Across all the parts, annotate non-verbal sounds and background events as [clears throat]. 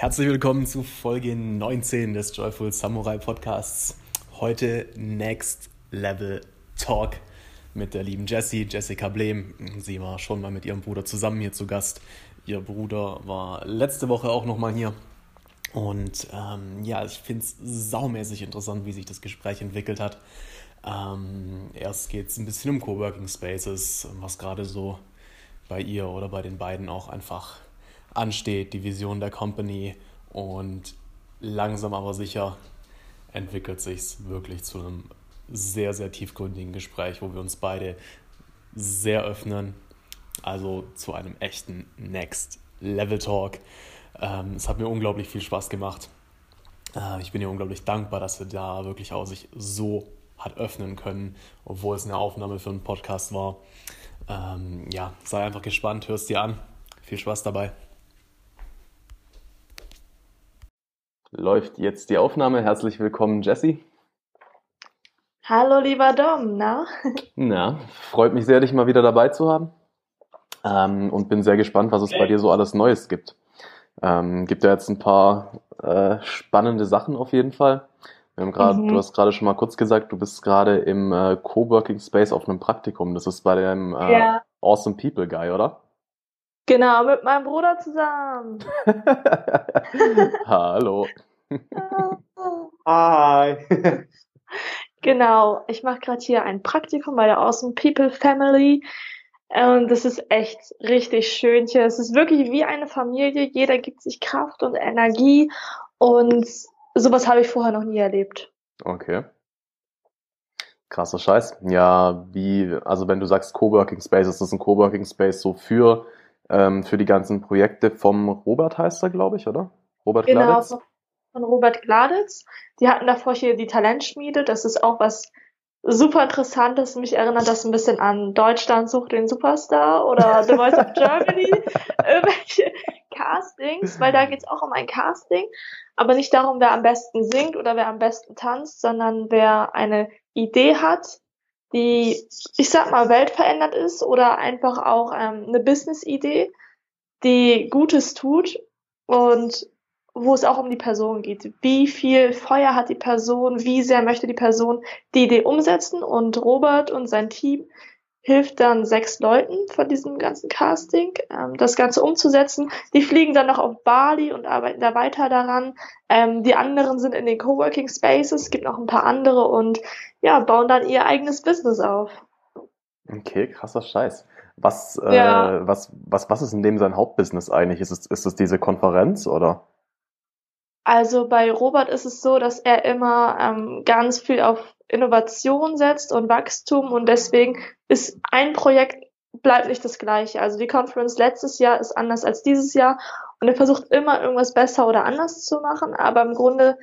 Herzlich willkommen zu Folge 19 des Joyful Samurai Podcasts. Heute Next Level Talk mit der lieben Jessie, Jessica Blem. Sie war schon mal mit ihrem Bruder zusammen hier zu Gast. Ihr Bruder war letzte Woche auch nochmal hier. Und ähm, ja, ich finde es saumäßig interessant, wie sich das Gespräch entwickelt hat. Ähm, erst geht es ein bisschen um Coworking Spaces, was gerade so bei ihr oder bei den beiden auch einfach ansteht, die Vision der Company und langsam aber sicher entwickelt sich es wirklich zu einem sehr, sehr tiefgründigen Gespräch, wo wir uns beide sehr öffnen, also zu einem echten Next Level Talk. Ähm, es hat mir unglaublich viel Spaß gemacht. Äh, ich bin ihr unglaublich dankbar, dass sie da wirklich auch sich so hat öffnen können, obwohl es eine Aufnahme für einen Podcast war. Ähm, ja, sei einfach gespannt, hörst dir an. Viel Spaß dabei. Läuft jetzt die Aufnahme. Herzlich willkommen, Jessie. Hallo, lieber Dom, na? [laughs] Na, freut mich sehr, dich mal wieder dabei zu haben. Ähm, und bin sehr gespannt, was es bei dir so alles Neues gibt. Ähm, gibt ja jetzt ein paar äh, spannende Sachen auf jeden Fall. Wir haben grad, mhm. Du hast gerade schon mal kurz gesagt, du bist gerade im äh, Coworking Space auf einem Praktikum. Das ist bei dem äh, ja. Awesome People Guy, oder? Genau, mit meinem Bruder zusammen. [laughs] Hallo. Hi. genau, ich mache gerade hier ein Praktikum bei der Awesome People Family. Und das ist echt richtig schön hier. Es ist wirklich wie eine Familie. Jeder gibt sich Kraft und Energie. Und sowas habe ich vorher noch nie erlebt. Okay. Krasser Scheiß. Ja, wie, also wenn du sagst Coworking Space, ist das ein Coworking Space so für ähm, für die ganzen Projekte vom Robert heißt er, glaube ich, oder? Robert genau, Gladitz? von Robert Gladitz. Die hatten davor hier die Talentschmiede. Das ist auch was super interessantes. Mich erinnert das ein bisschen an Deutschland sucht den Superstar oder The Voice of Germany. [laughs] Irgendwelche Castings, weil da geht's auch um ein Casting. Aber nicht darum, wer am besten singt oder wer am besten tanzt, sondern wer eine Idee hat, die, ich sag mal, weltverändert ist oder einfach auch ähm, eine Business-Idee, die Gutes tut und wo es auch um die Person geht. Wie viel Feuer hat die Person, wie sehr möchte die Person die Idee umsetzen und Robert und sein Team hilft dann sechs Leuten von diesem ganzen Casting, ähm, das Ganze umzusetzen. Die fliegen dann noch auf Bali und arbeiten da weiter daran. Ähm, die anderen sind in den Coworking Spaces, es gibt noch ein paar andere und ja, bauen dann ihr eigenes Business auf. Okay, krasser Scheiß. Was, äh, ja. was, was, was ist in dem sein Hauptbusiness eigentlich? Ist es, ist es diese Konferenz oder? Also bei Robert ist es so, dass er immer ähm, ganz viel auf Innovation setzt und Wachstum und deswegen ist ein Projekt bleibt nicht das gleiche. Also die Conference letztes Jahr ist anders als dieses Jahr und er versucht immer irgendwas besser oder anders zu machen, aber im Grunde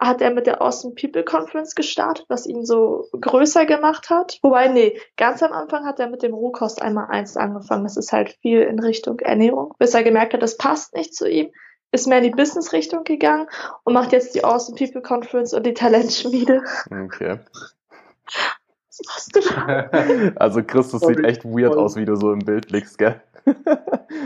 hat er mit der Awesome People Conference gestartet, was ihn so größer gemacht hat. Wobei, nee, ganz am Anfang hat er mit dem Rohkost einmal eins angefangen. Das ist halt viel in Richtung Ernährung, bis er gemerkt hat, das passt nicht zu ihm ist mehr in die Business-Richtung gegangen und macht jetzt die Awesome People Conference und die Talentschmiede. Okay. Was machst du da? [laughs] Also Christus sieht echt weird aus, wie du so im Bild blickst, gell?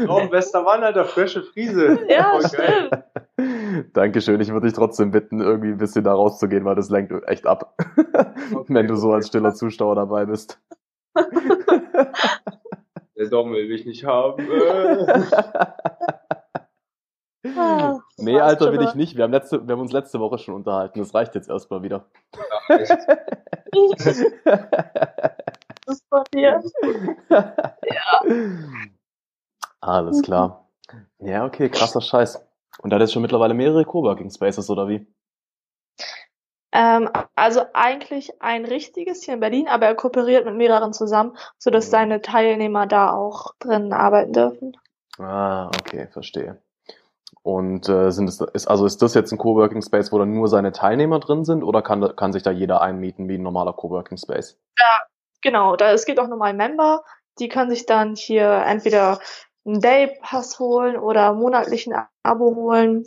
Oh, bester Mann, Alter, frische Friese. [laughs] Ja, stimmt. Dankeschön. Ich würde dich trotzdem bitten, irgendwie ein bisschen da rauszugehen, weil das lenkt echt ab, [laughs] okay, wenn du so als stiller Zuschauer dabei bist. Der Dom will mich nicht haben. Ah, [laughs] nee, Alter, will ich nicht. Wir haben, letzte, wir haben uns letzte Woche schon unterhalten. Das reicht jetzt erstmal wieder. Ja, [laughs] echt? das passiert. ja. Alles klar. Ja, okay, krasser Scheiß. Und da hat jetzt schon mittlerweile mehrere Coworking Spaces, oder wie? Ähm, also eigentlich ein richtiges hier in Berlin, aber er kooperiert mit mehreren zusammen, sodass mhm. seine Teilnehmer da auch drin arbeiten dürfen. Ah, okay, verstehe. Und äh, sind es, ist, also ist das jetzt ein Coworking Space, wo dann nur seine Teilnehmer drin sind oder kann, kann sich da jeder einmieten wie ein normaler Coworking Space? Ja, genau. Da, es gibt auch normal Member, die können sich dann hier entweder einen Day-Pass holen oder monatlichen Abo holen.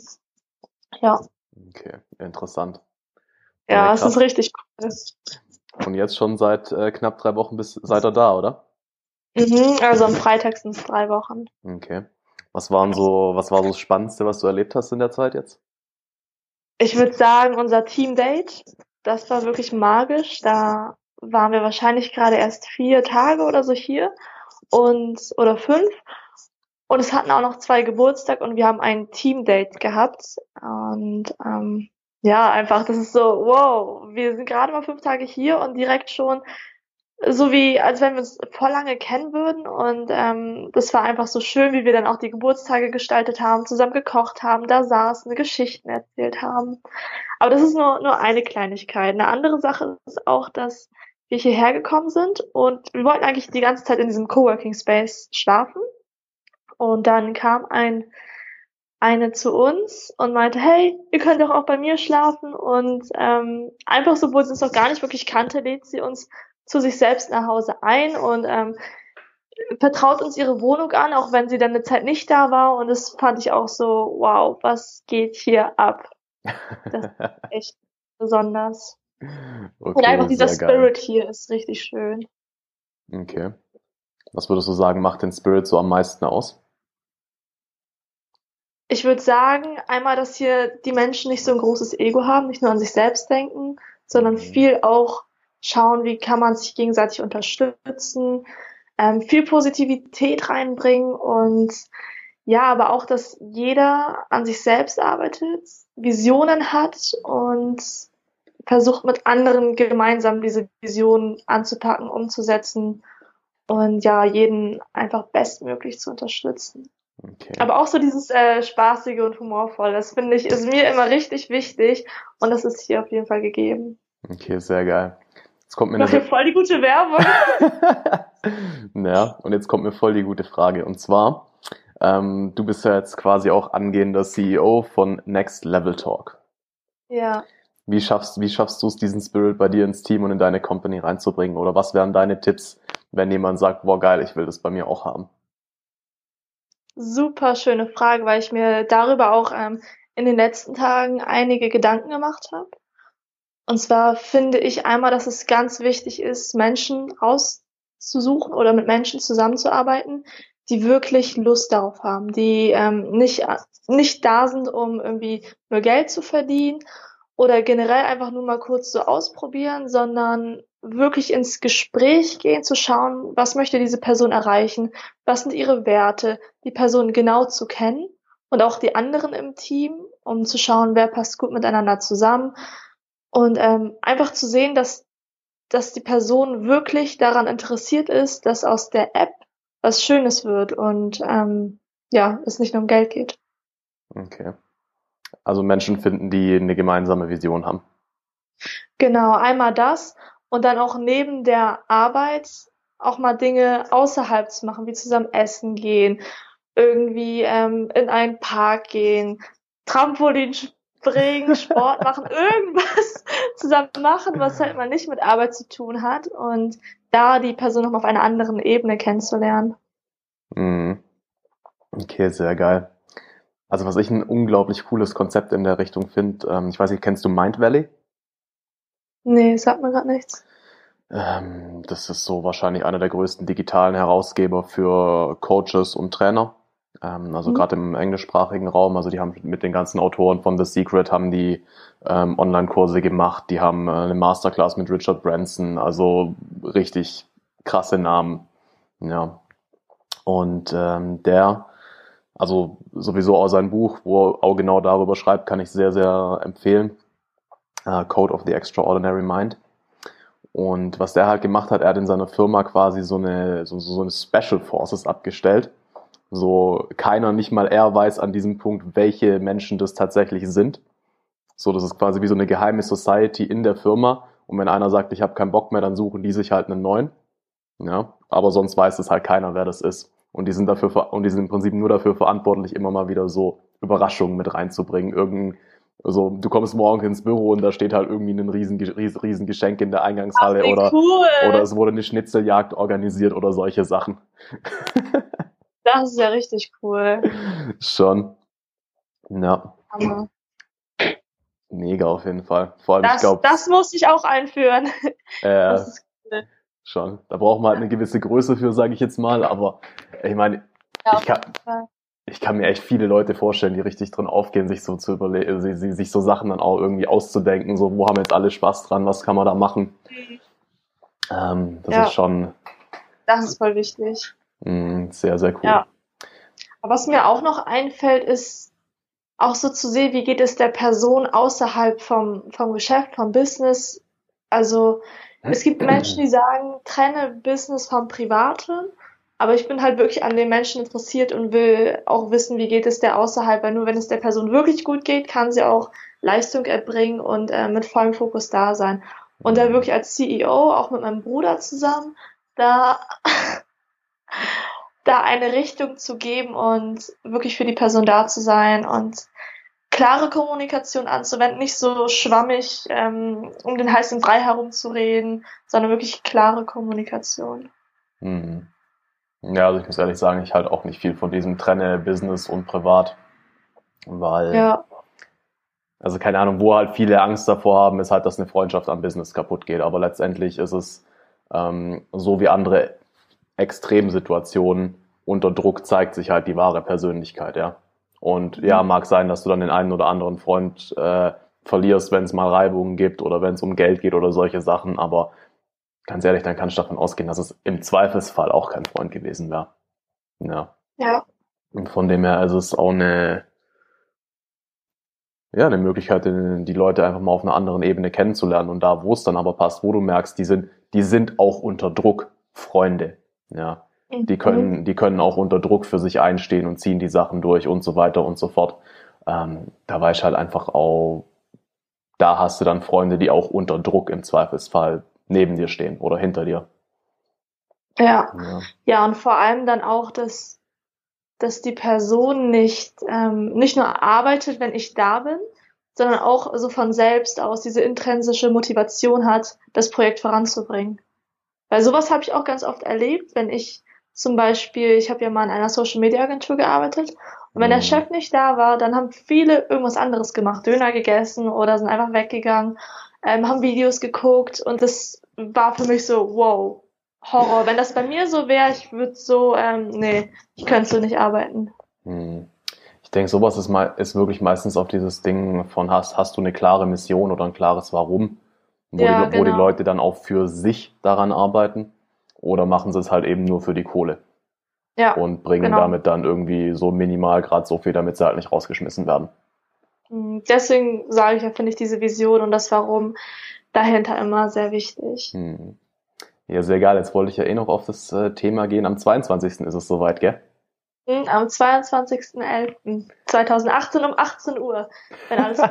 Ja. Okay, interessant. Ja, ja es ist richtig cool. Und jetzt schon seit äh, knapp drei Wochen bis seid ihr da, oder? Mhm, also am Freitag sind es drei Wochen. Okay. Was waren so, was war so das Spannendste, was du erlebt hast in der Zeit jetzt? Ich würde sagen, unser Team-Date, das war wirklich magisch. Da waren wir wahrscheinlich gerade erst vier Tage oder so hier und oder fünf. Und es hatten auch noch zwei Geburtstag und wir haben ein Team-Date gehabt. Und ähm, ja, einfach, das ist so, wow, wir sind gerade mal fünf Tage hier und direkt schon so wie, als wenn wir uns voll lange kennen würden. Und ähm, das war einfach so schön, wie wir dann auch die Geburtstage gestaltet haben, zusammen gekocht haben, da saßen, Geschichten erzählt haben. Aber das ist nur, nur eine Kleinigkeit. Eine andere Sache ist auch, dass wir hierher gekommen sind und wir wollten eigentlich die ganze Zeit in diesem Coworking Space schlafen. Und dann kam ein eine zu uns und meinte, hey, ihr könnt doch auch bei mir schlafen. Und ähm, einfach so, wo sie uns noch gar nicht wirklich kannte, lädt sie uns zu sich selbst nach Hause ein und ähm, vertraut uns ihre Wohnung an, auch wenn sie dann eine Zeit nicht da war. Und das fand ich auch so, wow, was geht hier ab? Das ist [laughs] echt besonders. Okay, und einfach dieser Spirit geil. hier ist richtig schön. Okay. Was würdest du sagen, macht den Spirit so am meisten aus? Ich würde sagen, einmal, dass hier die Menschen nicht so ein großes Ego haben, nicht nur an sich selbst denken, sondern mhm. viel auch schauen, wie kann man sich gegenseitig unterstützen, ähm, viel Positivität reinbringen und ja, aber auch, dass jeder an sich selbst arbeitet, Visionen hat und versucht mit anderen gemeinsam diese Visionen anzupacken, umzusetzen und ja, jeden einfach bestmöglich zu unterstützen. Okay. Aber auch so dieses äh, spaßige und humorvolle, das finde ich, ist mir immer richtig wichtig und das ist hier auf jeden Fall gegeben. Okay, sehr geil. Jetzt kommt mir eine hier voll die gute Werbung. [laughs] ja, und jetzt kommt mir voll die gute Frage. Und zwar, ähm, du bist ja jetzt quasi auch angehender CEO von Next Level Talk. Ja. Wie schaffst, wie schaffst du es, diesen Spirit bei dir ins Team und in deine Company reinzubringen? Oder was wären deine Tipps, wenn jemand sagt, boah geil, ich will das bei mir auch haben? Super schöne Frage, weil ich mir darüber auch ähm, in den letzten Tagen einige Gedanken gemacht habe. Und zwar finde ich einmal, dass es ganz wichtig ist, Menschen auszusuchen oder mit Menschen zusammenzuarbeiten, die wirklich Lust darauf haben, die ähm, nicht, nicht da sind, um irgendwie nur Geld zu verdienen oder generell einfach nur mal kurz so ausprobieren, sondern wirklich ins Gespräch gehen, zu schauen, was möchte diese Person erreichen, was sind ihre Werte, die Person genau zu kennen und auch die anderen im Team, um zu schauen, wer passt gut miteinander zusammen, und ähm, einfach zu sehen, dass, dass die Person wirklich daran interessiert ist, dass aus der App was Schönes wird und ähm, ja, es nicht nur um Geld geht. Okay. Also Menschen finden, die eine gemeinsame Vision haben. Genau, einmal das und dann auch neben der Arbeit auch mal Dinge außerhalb zu machen, wie zusammen essen gehen, irgendwie ähm, in einen Park gehen, Trampolin bringen, Sport machen, [laughs] irgendwas zusammen machen, was halt mal nicht mit Arbeit zu tun hat und da die Person noch mal auf einer anderen Ebene kennenzulernen. Mhm. Okay, sehr geil. Also was ich ein unglaublich cooles Konzept in der Richtung finde, ähm, ich weiß nicht, kennst du Mind Valley? Nee, sagt mir gerade nichts. Ähm, das ist so wahrscheinlich einer der größten digitalen Herausgeber für Coaches und Trainer. Ähm, also mhm. gerade im englischsprachigen Raum, also die haben mit den ganzen Autoren von The Secret haben die ähm, Online-Kurse gemacht, die haben äh, eine Masterclass mit Richard Branson, also richtig krasse Namen. Ja. Und ähm, der, also sowieso auch sein Buch, wo er auch genau darüber schreibt, kann ich sehr, sehr empfehlen. Uh, Code of the Extraordinary Mind. Und was der halt gemacht hat, er hat in seiner Firma quasi so eine, so, so eine Special Forces abgestellt so keiner, nicht mal er weiß an diesem Punkt, welche Menschen das tatsächlich sind. So, das ist quasi wie so eine geheime Society in der Firma. Und wenn einer sagt, ich habe keinen Bock mehr, dann suchen die sich halt einen neuen. Ja, aber sonst weiß es halt keiner, wer das ist. Und die sind dafür und die sind im Prinzip nur dafür verantwortlich, immer mal wieder so Überraschungen mit reinzubringen. Irgend, also du kommst morgen ins Büro und da steht halt irgendwie ein riesen, riesen Geschenk in der Eingangshalle Ach, oder, cool. oder es wurde eine Schnitzeljagd organisiert oder solche Sachen. [laughs] Das ist ja richtig cool. Schon. Ja. Hammer. Mega auf jeden Fall. Vor allem, das, ich glaube. Das muss ich auch einführen. Äh, cool. Schon. Da braucht man halt eine gewisse Größe für, sage ich jetzt mal. Aber ich meine, ja, ich, kann, ich kann mir echt viele Leute vorstellen, die richtig drin aufgehen, sich so zu überlegen, sich, sich so Sachen dann auch irgendwie auszudenken, so wo haben jetzt alle Spaß dran, was kann man da machen. Mhm. Ähm, das ja. ist schon. Das ist voll wichtig. Mh, sehr, sehr cool. Ja. Aber was mir auch noch einfällt, ist auch so zu sehen, wie geht es der Person außerhalb vom, vom Geschäft, vom Business. Also es gibt Menschen, die sagen, trenne Business vom Privaten. Aber ich bin halt wirklich an den Menschen interessiert und will auch wissen, wie geht es der außerhalb, weil nur wenn es der Person wirklich gut geht, kann sie auch Leistung erbringen und äh, mit vollem Fokus da sein. Und da wirklich als CEO, auch mit meinem Bruder zusammen, da, [laughs] da eine Richtung zu geben und wirklich für die Person da zu sein und klare Kommunikation anzuwenden, nicht so schwammig ähm, um den heißen Brei herumzureden, sondern wirklich klare Kommunikation. Mhm. Ja, also ich muss ehrlich sagen, ich halte auch nicht viel von diesem Trenne Business und Privat, weil, ja. also keine Ahnung, wo halt viele Angst davor haben, ist halt, dass eine Freundschaft am Business kaputt geht. Aber letztendlich ist es ähm, so wie andere Extremsituationen unter Druck zeigt sich halt die wahre Persönlichkeit, ja. Und ja, mhm. mag sein, dass du dann den einen oder anderen Freund äh, verlierst, wenn es mal Reibungen gibt oder wenn es um Geld geht oder solche Sachen, aber ganz ehrlich, dann kannst du davon ausgehen, dass es im Zweifelsfall auch kein Freund gewesen wäre. Ja. Ja. Und von dem her, also es ist auch eine, ja, eine Möglichkeit, die Leute einfach mal auf einer anderen Ebene kennenzulernen. Und da, wo es dann aber passt, wo du merkst, die sind, die sind auch unter Druck Freunde. Ja. Die mhm. können, die können auch unter Druck für sich einstehen und ziehen die Sachen durch und so weiter und so fort. Ähm, da weiß ich halt einfach auch, da hast du dann Freunde, die auch unter Druck im Zweifelsfall neben dir stehen oder hinter dir. Ja. Ja, ja und vor allem dann auch, dass, dass die Person nicht, ähm, nicht nur arbeitet, wenn ich da bin, sondern auch so von selbst aus diese intrinsische Motivation hat, das Projekt voranzubringen. Weil sowas habe ich auch ganz oft erlebt, wenn ich zum Beispiel, ich habe ja mal in einer Social Media Agentur gearbeitet und wenn mhm. der Chef nicht da war, dann haben viele irgendwas anderes gemacht, Döner gegessen oder sind einfach weggegangen, ähm, haben Videos geguckt und das war für mich so, wow, Horror. Wenn das bei mir so wäre, ich würde so, ähm, nee, ich könnte so nicht arbeiten. Hm. Ich denke, sowas ist, mal, ist wirklich meistens auf dieses Ding von hast, hast du eine klare Mission oder ein klares Warum, wo, ja, die, wo genau. die Leute dann auch für sich daran arbeiten oder machen sie es halt eben nur für die Kohle. Ja, und bringen genau. damit dann irgendwie so minimal gerade so viel, damit sie halt nicht rausgeschmissen werden. Hm, deswegen sage ich ja, finde ich diese Vision und das Warum dahinter immer sehr wichtig. Hm. Ja, sehr geil. Jetzt wollte ich ja eh noch auf das äh, Thema gehen. Am 22. ist es soweit, gell? Am 22.11.2018 um 18 Uhr, wenn alles gut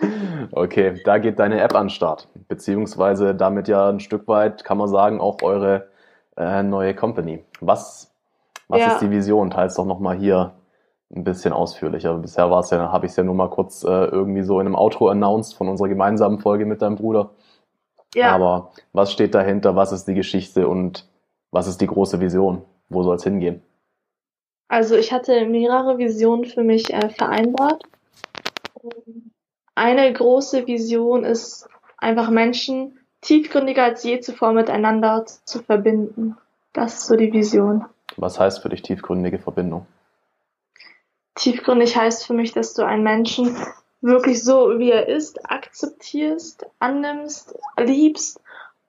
[laughs] Okay, da geht deine App an den Start. Beziehungsweise damit ja ein Stück weit, kann man sagen, auch eure äh, neue Company. Was, was ja. ist die Vision? Teils doch nochmal hier ein bisschen ausführlicher. Bisher war es ja, habe ich es ja nur mal kurz äh, irgendwie so in einem Outro announced von unserer gemeinsamen Folge mit deinem Bruder. Ja. Aber was steht dahinter? Was ist die Geschichte und was ist die große Vision? Wo soll es hingehen? Also ich hatte mehrere Visionen für mich äh, vereinbart. Eine große Vision ist einfach Menschen tiefgründiger als je zuvor miteinander zu verbinden. Das ist so die Vision. Was heißt für dich tiefgründige Verbindung? Tiefgründig heißt für mich, dass du einen Menschen wirklich so, wie er ist, akzeptierst, annimmst, liebst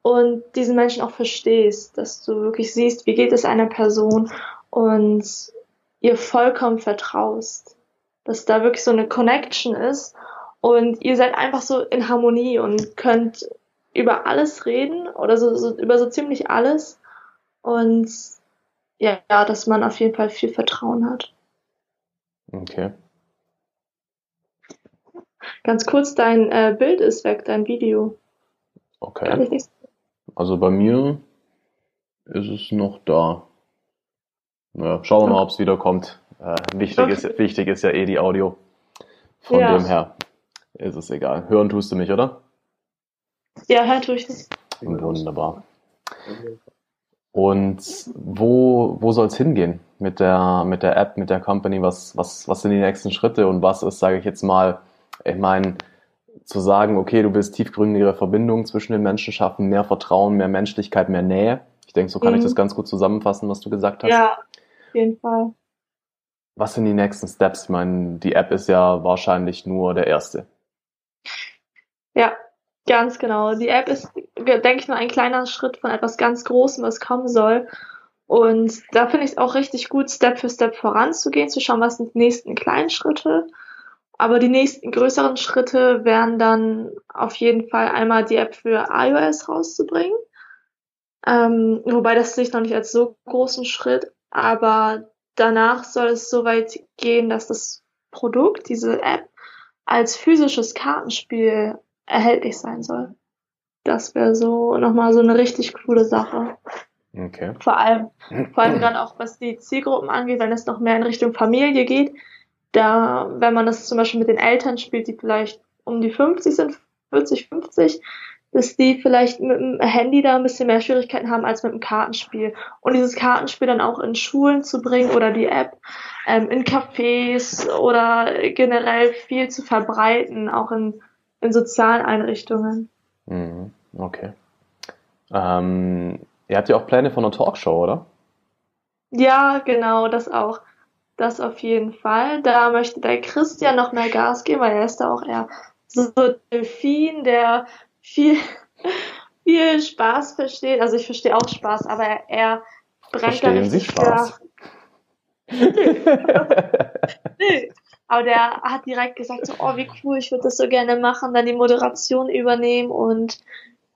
und diesen Menschen auch verstehst, dass du wirklich siehst, wie geht es einer Person und ihr vollkommen vertraust, dass da wirklich so eine Connection ist und ihr seid einfach so in Harmonie und könnt über alles reden oder so, so über so ziemlich alles und ja, ja, dass man auf jeden Fall viel Vertrauen hat. Okay. Ganz kurz, dein äh, Bild ist weg, dein Video. Okay. Also bei mir ist es noch da. Naja, schauen wir mal, ob es wieder kommt. Äh, wichtig, okay. ist, wichtig ist ja eh die Audio. Von ja. dem her ist es egal. Hören tust du mich, oder? Ja, hören tue ich dich. Wunderbar. Und wo, wo soll es hingehen mit der, mit der App, mit der Company? Was, was, was sind die nächsten Schritte und was ist, sage ich jetzt mal, ich meine, zu sagen, okay, du willst tiefgründigere Verbindungen zwischen den Menschen schaffen, mehr Vertrauen, mehr Menschlichkeit, mehr Nähe. Ich denke, so kann mhm. ich das ganz gut zusammenfassen, was du gesagt hast. Ja, jeden Fall. was sind die nächsten Steps? Ich meine, die App ist ja wahrscheinlich nur der erste. Ja, ganz genau. Die App ist, denke ich, nur ein kleiner Schritt von etwas ganz Großem, was kommen soll. Und da finde ich es auch richtig gut, Step für Step voranzugehen, zu schauen, was sind die nächsten kleinen Schritte. Aber die nächsten größeren Schritte wären dann auf jeden Fall einmal die App für iOS rauszubringen. Ähm, wobei das sehe ich noch nicht als so großen Schritt, aber danach soll es so weit gehen, dass das Produkt, diese App, als physisches Kartenspiel erhältlich sein soll. Das wäre so nochmal so eine richtig coole Sache. Okay. Vor allem, vor allem [clears throat] dann auch was die Zielgruppen angeht, wenn es noch mehr in Richtung Familie geht. Da, wenn man das zum Beispiel mit den Eltern spielt, die vielleicht um die 50 sind, 40, 50, dass die vielleicht mit dem Handy da ein bisschen mehr Schwierigkeiten haben als mit dem Kartenspiel. Und dieses Kartenspiel dann auch in Schulen zu bringen oder die App ähm, in Cafés oder generell viel zu verbreiten, auch in, in sozialen Einrichtungen. Mhm, okay. Ähm, ihr habt ja auch Pläne von einer Talkshow, oder? Ja, genau, das auch. Das auf jeden Fall. Da möchte der Christian noch mehr Gas geben, weil er ist da auch eher so Delfin, der viel, [laughs] viel Spaß versteht. Also ich verstehe auch Spaß, aber er, er brennt Verstehen da Sie Spaß? Nö. [laughs] Aber der hat direkt gesagt, so, oh, wie cool, ich würde das so gerne machen, dann die Moderation übernehmen und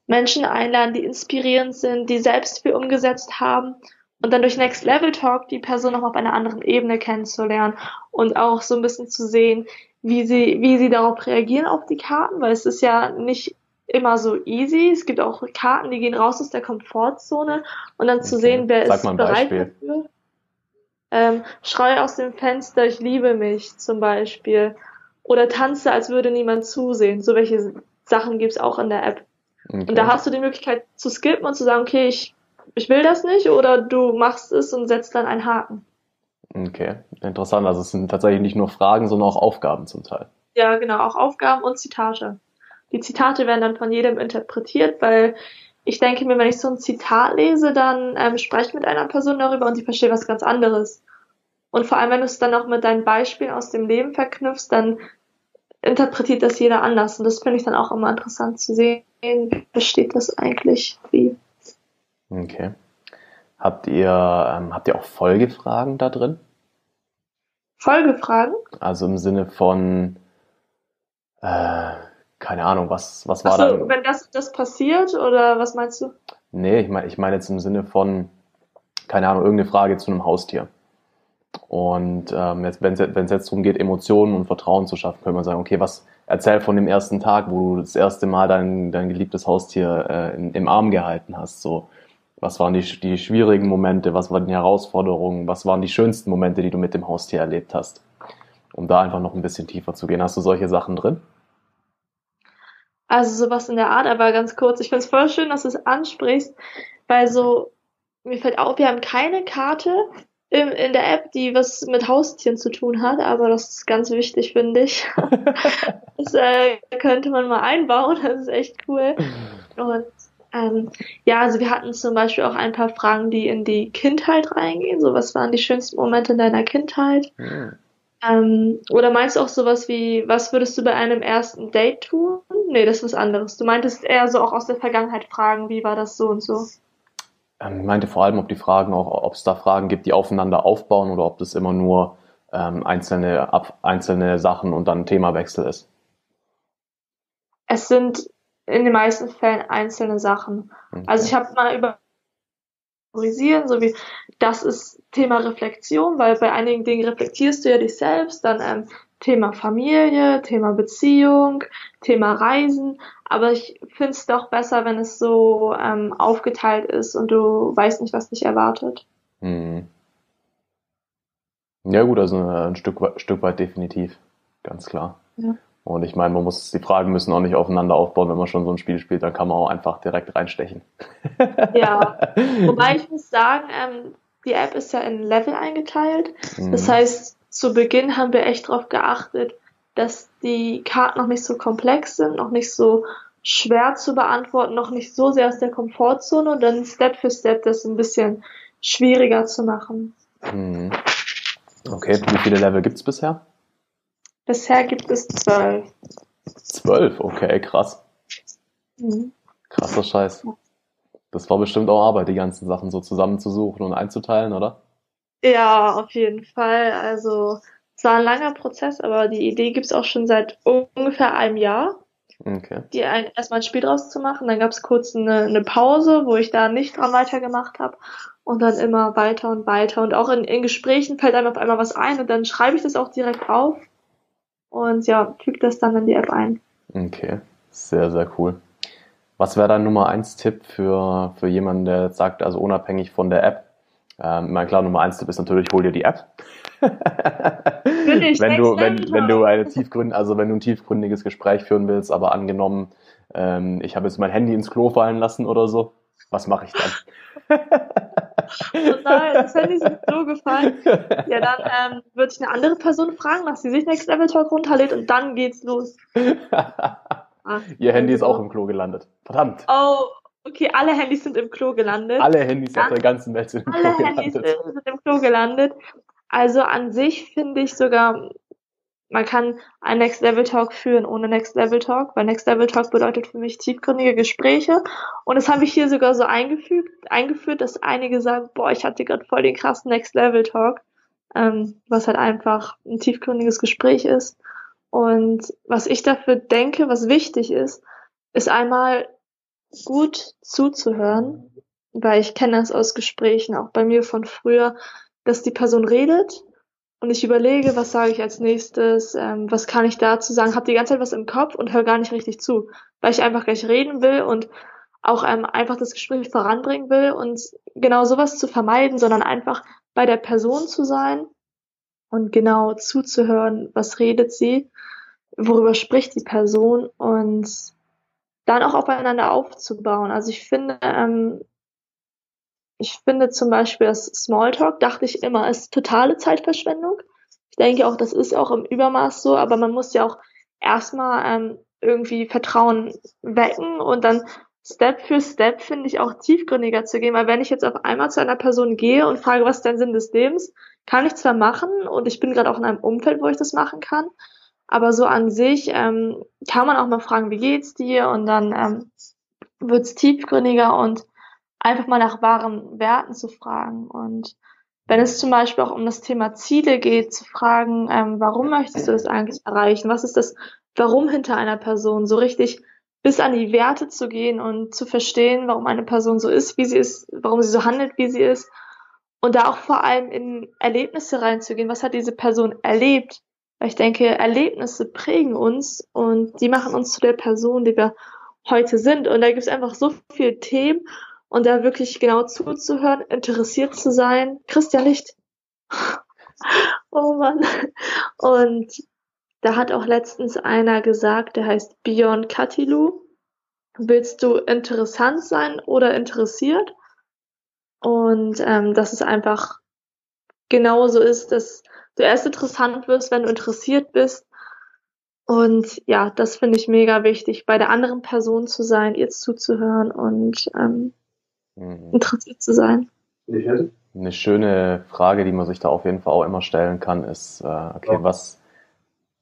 Menschen einladen, die inspirierend sind, die selbst viel umgesetzt haben und dann durch Next Level Talk die Person noch auf einer anderen Ebene kennenzulernen und auch so ein bisschen zu sehen, wie sie, wie sie darauf reagieren auf die Karten, weil es ist ja nicht immer so easy. Es gibt auch Karten, die gehen raus aus der Komfortzone und dann okay. zu sehen, wer Sag ist bereit Beispiel. dafür. Ähm, schrei aus dem Fenster, ich liebe mich zum Beispiel. Oder tanze, als würde niemand zusehen. So welche Sachen gibt's auch in der App. Okay. Und da hast du die Möglichkeit zu skippen und zu sagen, okay, ich, ich will das nicht, oder du machst es und setzt dann einen Haken. Okay, interessant. Also es sind tatsächlich nicht nur Fragen, sondern auch Aufgaben zum Teil. Ja, genau, auch Aufgaben und Zitate. Die Zitate werden dann von jedem interpretiert, weil ich denke mir, wenn ich so ein Zitat lese, dann ähm, spreche ich mit einer Person darüber und die versteht was ganz anderes. Und vor allem, wenn du es dann auch mit deinen Beispielen aus dem Leben verknüpfst, dann interpretiert das jeder anders. Und das finde ich dann auch immer interessant zu sehen, wie versteht das eigentlich wie. Okay. Habt ihr, ähm, habt ihr auch Folgefragen da drin? Folgefragen? Also im Sinne von, äh, keine Ahnung, was, was war Ach so, dann? wenn das, das passiert oder was meinst du? Nee, ich meine ich mein jetzt im Sinne von, keine Ahnung, irgendeine Frage zu einem Haustier. Und ähm, jetzt, wenn es jetzt darum geht, Emotionen und Vertrauen zu schaffen, könnte man sagen, okay, was erzähl von dem ersten Tag, wo du das erste Mal dein, dein geliebtes Haustier äh, in, im Arm gehalten hast. So, was waren die, die schwierigen Momente, was waren die Herausforderungen, was waren die schönsten Momente, die du mit dem Haustier erlebt hast? Um da einfach noch ein bisschen tiefer zu gehen. Hast du solche Sachen drin? Also sowas in der Art, aber ganz kurz. Ich finde es voll schön, dass du es ansprichst, weil so, mir fällt auf, wir haben keine Karte in, in der App, die was mit Haustieren zu tun hat, aber das ist ganz wichtig, finde ich. [laughs] das äh, könnte man mal einbauen, das ist echt cool. Und ähm, ja, also wir hatten zum Beispiel auch ein paar Fragen, die in die Kindheit reingehen. So, was waren die schönsten Momente in deiner Kindheit? Ähm, oder meinst du auch sowas wie, was würdest du bei einem ersten Date tun? Nee, das ist was anderes. Du meintest eher so auch aus der Vergangenheit fragen, wie war das so und so? Ähm, ich meinte vor allem, ob die Fragen auch, ob es da Fragen gibt, die aufeinander aufbauen oder ob das immer nur ähm, einzelne, ab, einzelne Sachen und dann Themawechsel ist. Es sind in den meisten Fällen einzelne Sachen. Okay. Also ich habe mal über priorisieren, so wie das ist Thema Reflexion, weil bei einigen Dingen reflektierst du ja dich selbst, dann ähm, Thema Familie, Thema Beziehung, Thema Reisen, aber ich finde es doch besser, wenn es so ähm, aufgeteilt ist und du weißt nicht, was dich erwartet. Hm. Ja gut, also ein Stück, Stück weit definitiv, ganz klar. Ja. Und ich meine, man muss, die Fragen müssen auch nicht aufeinander aufbauen, wenn man schon so ein Spiel spielt, dann kann man auch einfach direkt reinstechen. Ja, [laughs] wobei ich muss sagen, ähm, die App ist ja in Level eingeteilt. Mhm. Das heißt, zu Beginn haben wir echt darauf geachtet, dass die Karten noch nicht so komplex sind, noch nicht so schwer zu beantworten, noch nicht so sehr aus der Komfortzone und dann Step für Step das ein bisschen schwieriger zu machen. Mhm. Okay, wie viele Level gibt es bisher? Bisher gibt es zwölf. Zwölf, okay, krass. Mhm. Krasser Scheiß. Das war bestimmt auch Arbeit, die ganzen Sachen so zusammenzusuchen und einzuteilen, oder? Ja, auf jeden Fall. Also es war ein langer Prozess, aber die Idee gibt's auch schon seit ungefähr einem Jahr. Okay. Die ein, erstmal ein Spiel draus zu machen. Dann gab's kurz eine, eine Pause, wo ich da nicht dran weitergemacht habe. Und dann immer weiter und weiter. Und auch in, in Gesprächen fällt einem auf einmal was ein und dann schreibe ich das auch direkt auf und ja, füge das dann in die App ein. Okay, sehr, sehr cool. Was wäre dein Nummer eins Tipp für, für jemanden, der jetzt sagt, also unabhängig von der App? Ähm, mein klar, Nummer eins Tipp ist natürlich, hol dir die App. [laughs] wenn du, wenn, wenn du eine [laughs] tiefgründ, also wenn du ein tiefgründiges Gespräch führen willst, aber angenommen, ähm, ich habe jetzt mein Handy ins Klo fallen lassen oder so, was mache ich dann? [laughs] nein, das Handy ist ins Klo gefallen. Ja, dann ähm, würde ich eine andere Person fragen, dass sie sich Next Level Talk runterlädt und dann geht's los. Ach, [laughs] Ihr Handy ist auch im Klo gelandet. Verdammt. Oh, okay, alle Handys sind im Klo gelandet. Alle Handys Dann, auf der ganzen Welt sind im Klo gelandet. Alle Handys sind im Klo gelandet. Also an sich finde ich sogar, man kann ein Next Level Talk führen ohne Next Level Talk, weil Next Level Talk bedeutet für mich tiefgründige Gespräche. Und das habe ich hier sogar so eingefügt, eingeführt, dass einige sagen, boah, ich hatte gerade voll den krassen Next Level Talk, ähm, was halt einfach ein tiefgründiges Gespräch ist. Und was ich dafür denke, was wichtig ist, ist einmal gut zuzuhören, weil ich kenne das aus Gesprächen, auch bei mir von früher, dass die Person redet und ich überlege, was sage ich als nächstes, ähm, was kann ich dazu sagen, habe die ganze Zeit was im Kopf und höre gar nicht richtig zu, weil ich einfach gleich reden will und auch ähm, einfach das Gespräch voranbringen will und genau sowas zu vermeiden, sondern einfach bei der Person zu sein und genau zuzuhören, was redet sie, worüber spricht die Person und dann auch aufeinander aufzubauen. Also ich finde, ähm, ich finde zum Beispiel das Smalltalk, dachte ich immer, ist totale Zeitverschwendung. Ich denke auch, das ist auch im Übermaß so, aber man muss ja auch erstmal ähm, irgendwie Vertrauen wecken und dann Step für Step finde ich auch tiefgründiger zu gehen, weil wenn ich jetzt auf einmal zu einer Person gehe und frage, was ist dein Sinn des Lebens, kann ich zwar machen und ich bin gerade auch in einem Umfeld, wo ich das machen kann, aber so an sich ähm, kann man auch mal fragen, wie geht's dir? Und dann ähm, wird's tiefgründiger und einfach mal nach wahren Werten zu fragen. Und wenn es zum Beispiel auch um das Thema Ziele geht, zu fragen, ähm, warum möchtest du das eigentlich erreichen? Was ist das Warum hinter einer Person? So richtig bis an die Werte zu gehen und zu verstehen, warum eine Person so ist, wie sie ist, warum sie so handelt, wie sie ist. Und da auch vor allem in Erlebnisse reinzugehen. Was hat diese Person erlebt? Weil ich denke, Erlebnisse prägen uns und die machen uns zu der Person, die wir heute sind. Und da gibt es einfach so viele Themen und da wirklich genau zuzuhören, interessiert zu sein. Christian Licht. [laughs] oh Mann. Und da hat auch letztens einer gesagt, der heißt Björn Katilu. Willst du interessant sein oder interessiert? Und ähm, dass es einfach genauso ist, dass du erst interessant wirst, wenn du interessiert bist. Und ja, das finde ich mega wichtig, bei der anderen Person zu sein, ihr zuzuhören und ähm, mhm. interessiert zu sein. Eine schöne Frage, die man sich da auf jeden Fall auch immer stellen kann, ist, äh, okay, ja. was,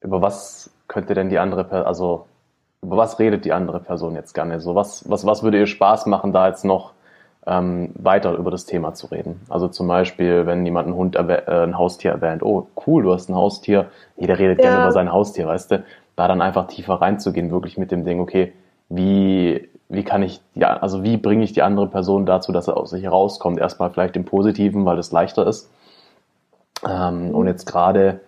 über was könnte denn die andere Person, also über was redet die andere Person jetzt gerne? So, was, was, was würde ihr Spaß machen, da jetzt noch ähm, weiter über das Thema zu reden. Also zum Beispiel, wenn jemand einen Hund, äh, ein Haustier erwähnt, oh cool, du hast ein Haustier, jeder redet ja. gerne über sein Haustier, weißt du, da dann einfach tiefer reinzugehen, wirklich mit dem Ding, okay, wie, wie kann ich, ja, also wie bringe ich die andere Person dazu, dass er aus sich herauskommt? Erstmal vielleicht im Positiven, weil es leichter ist. Ähm, und jetzt gerade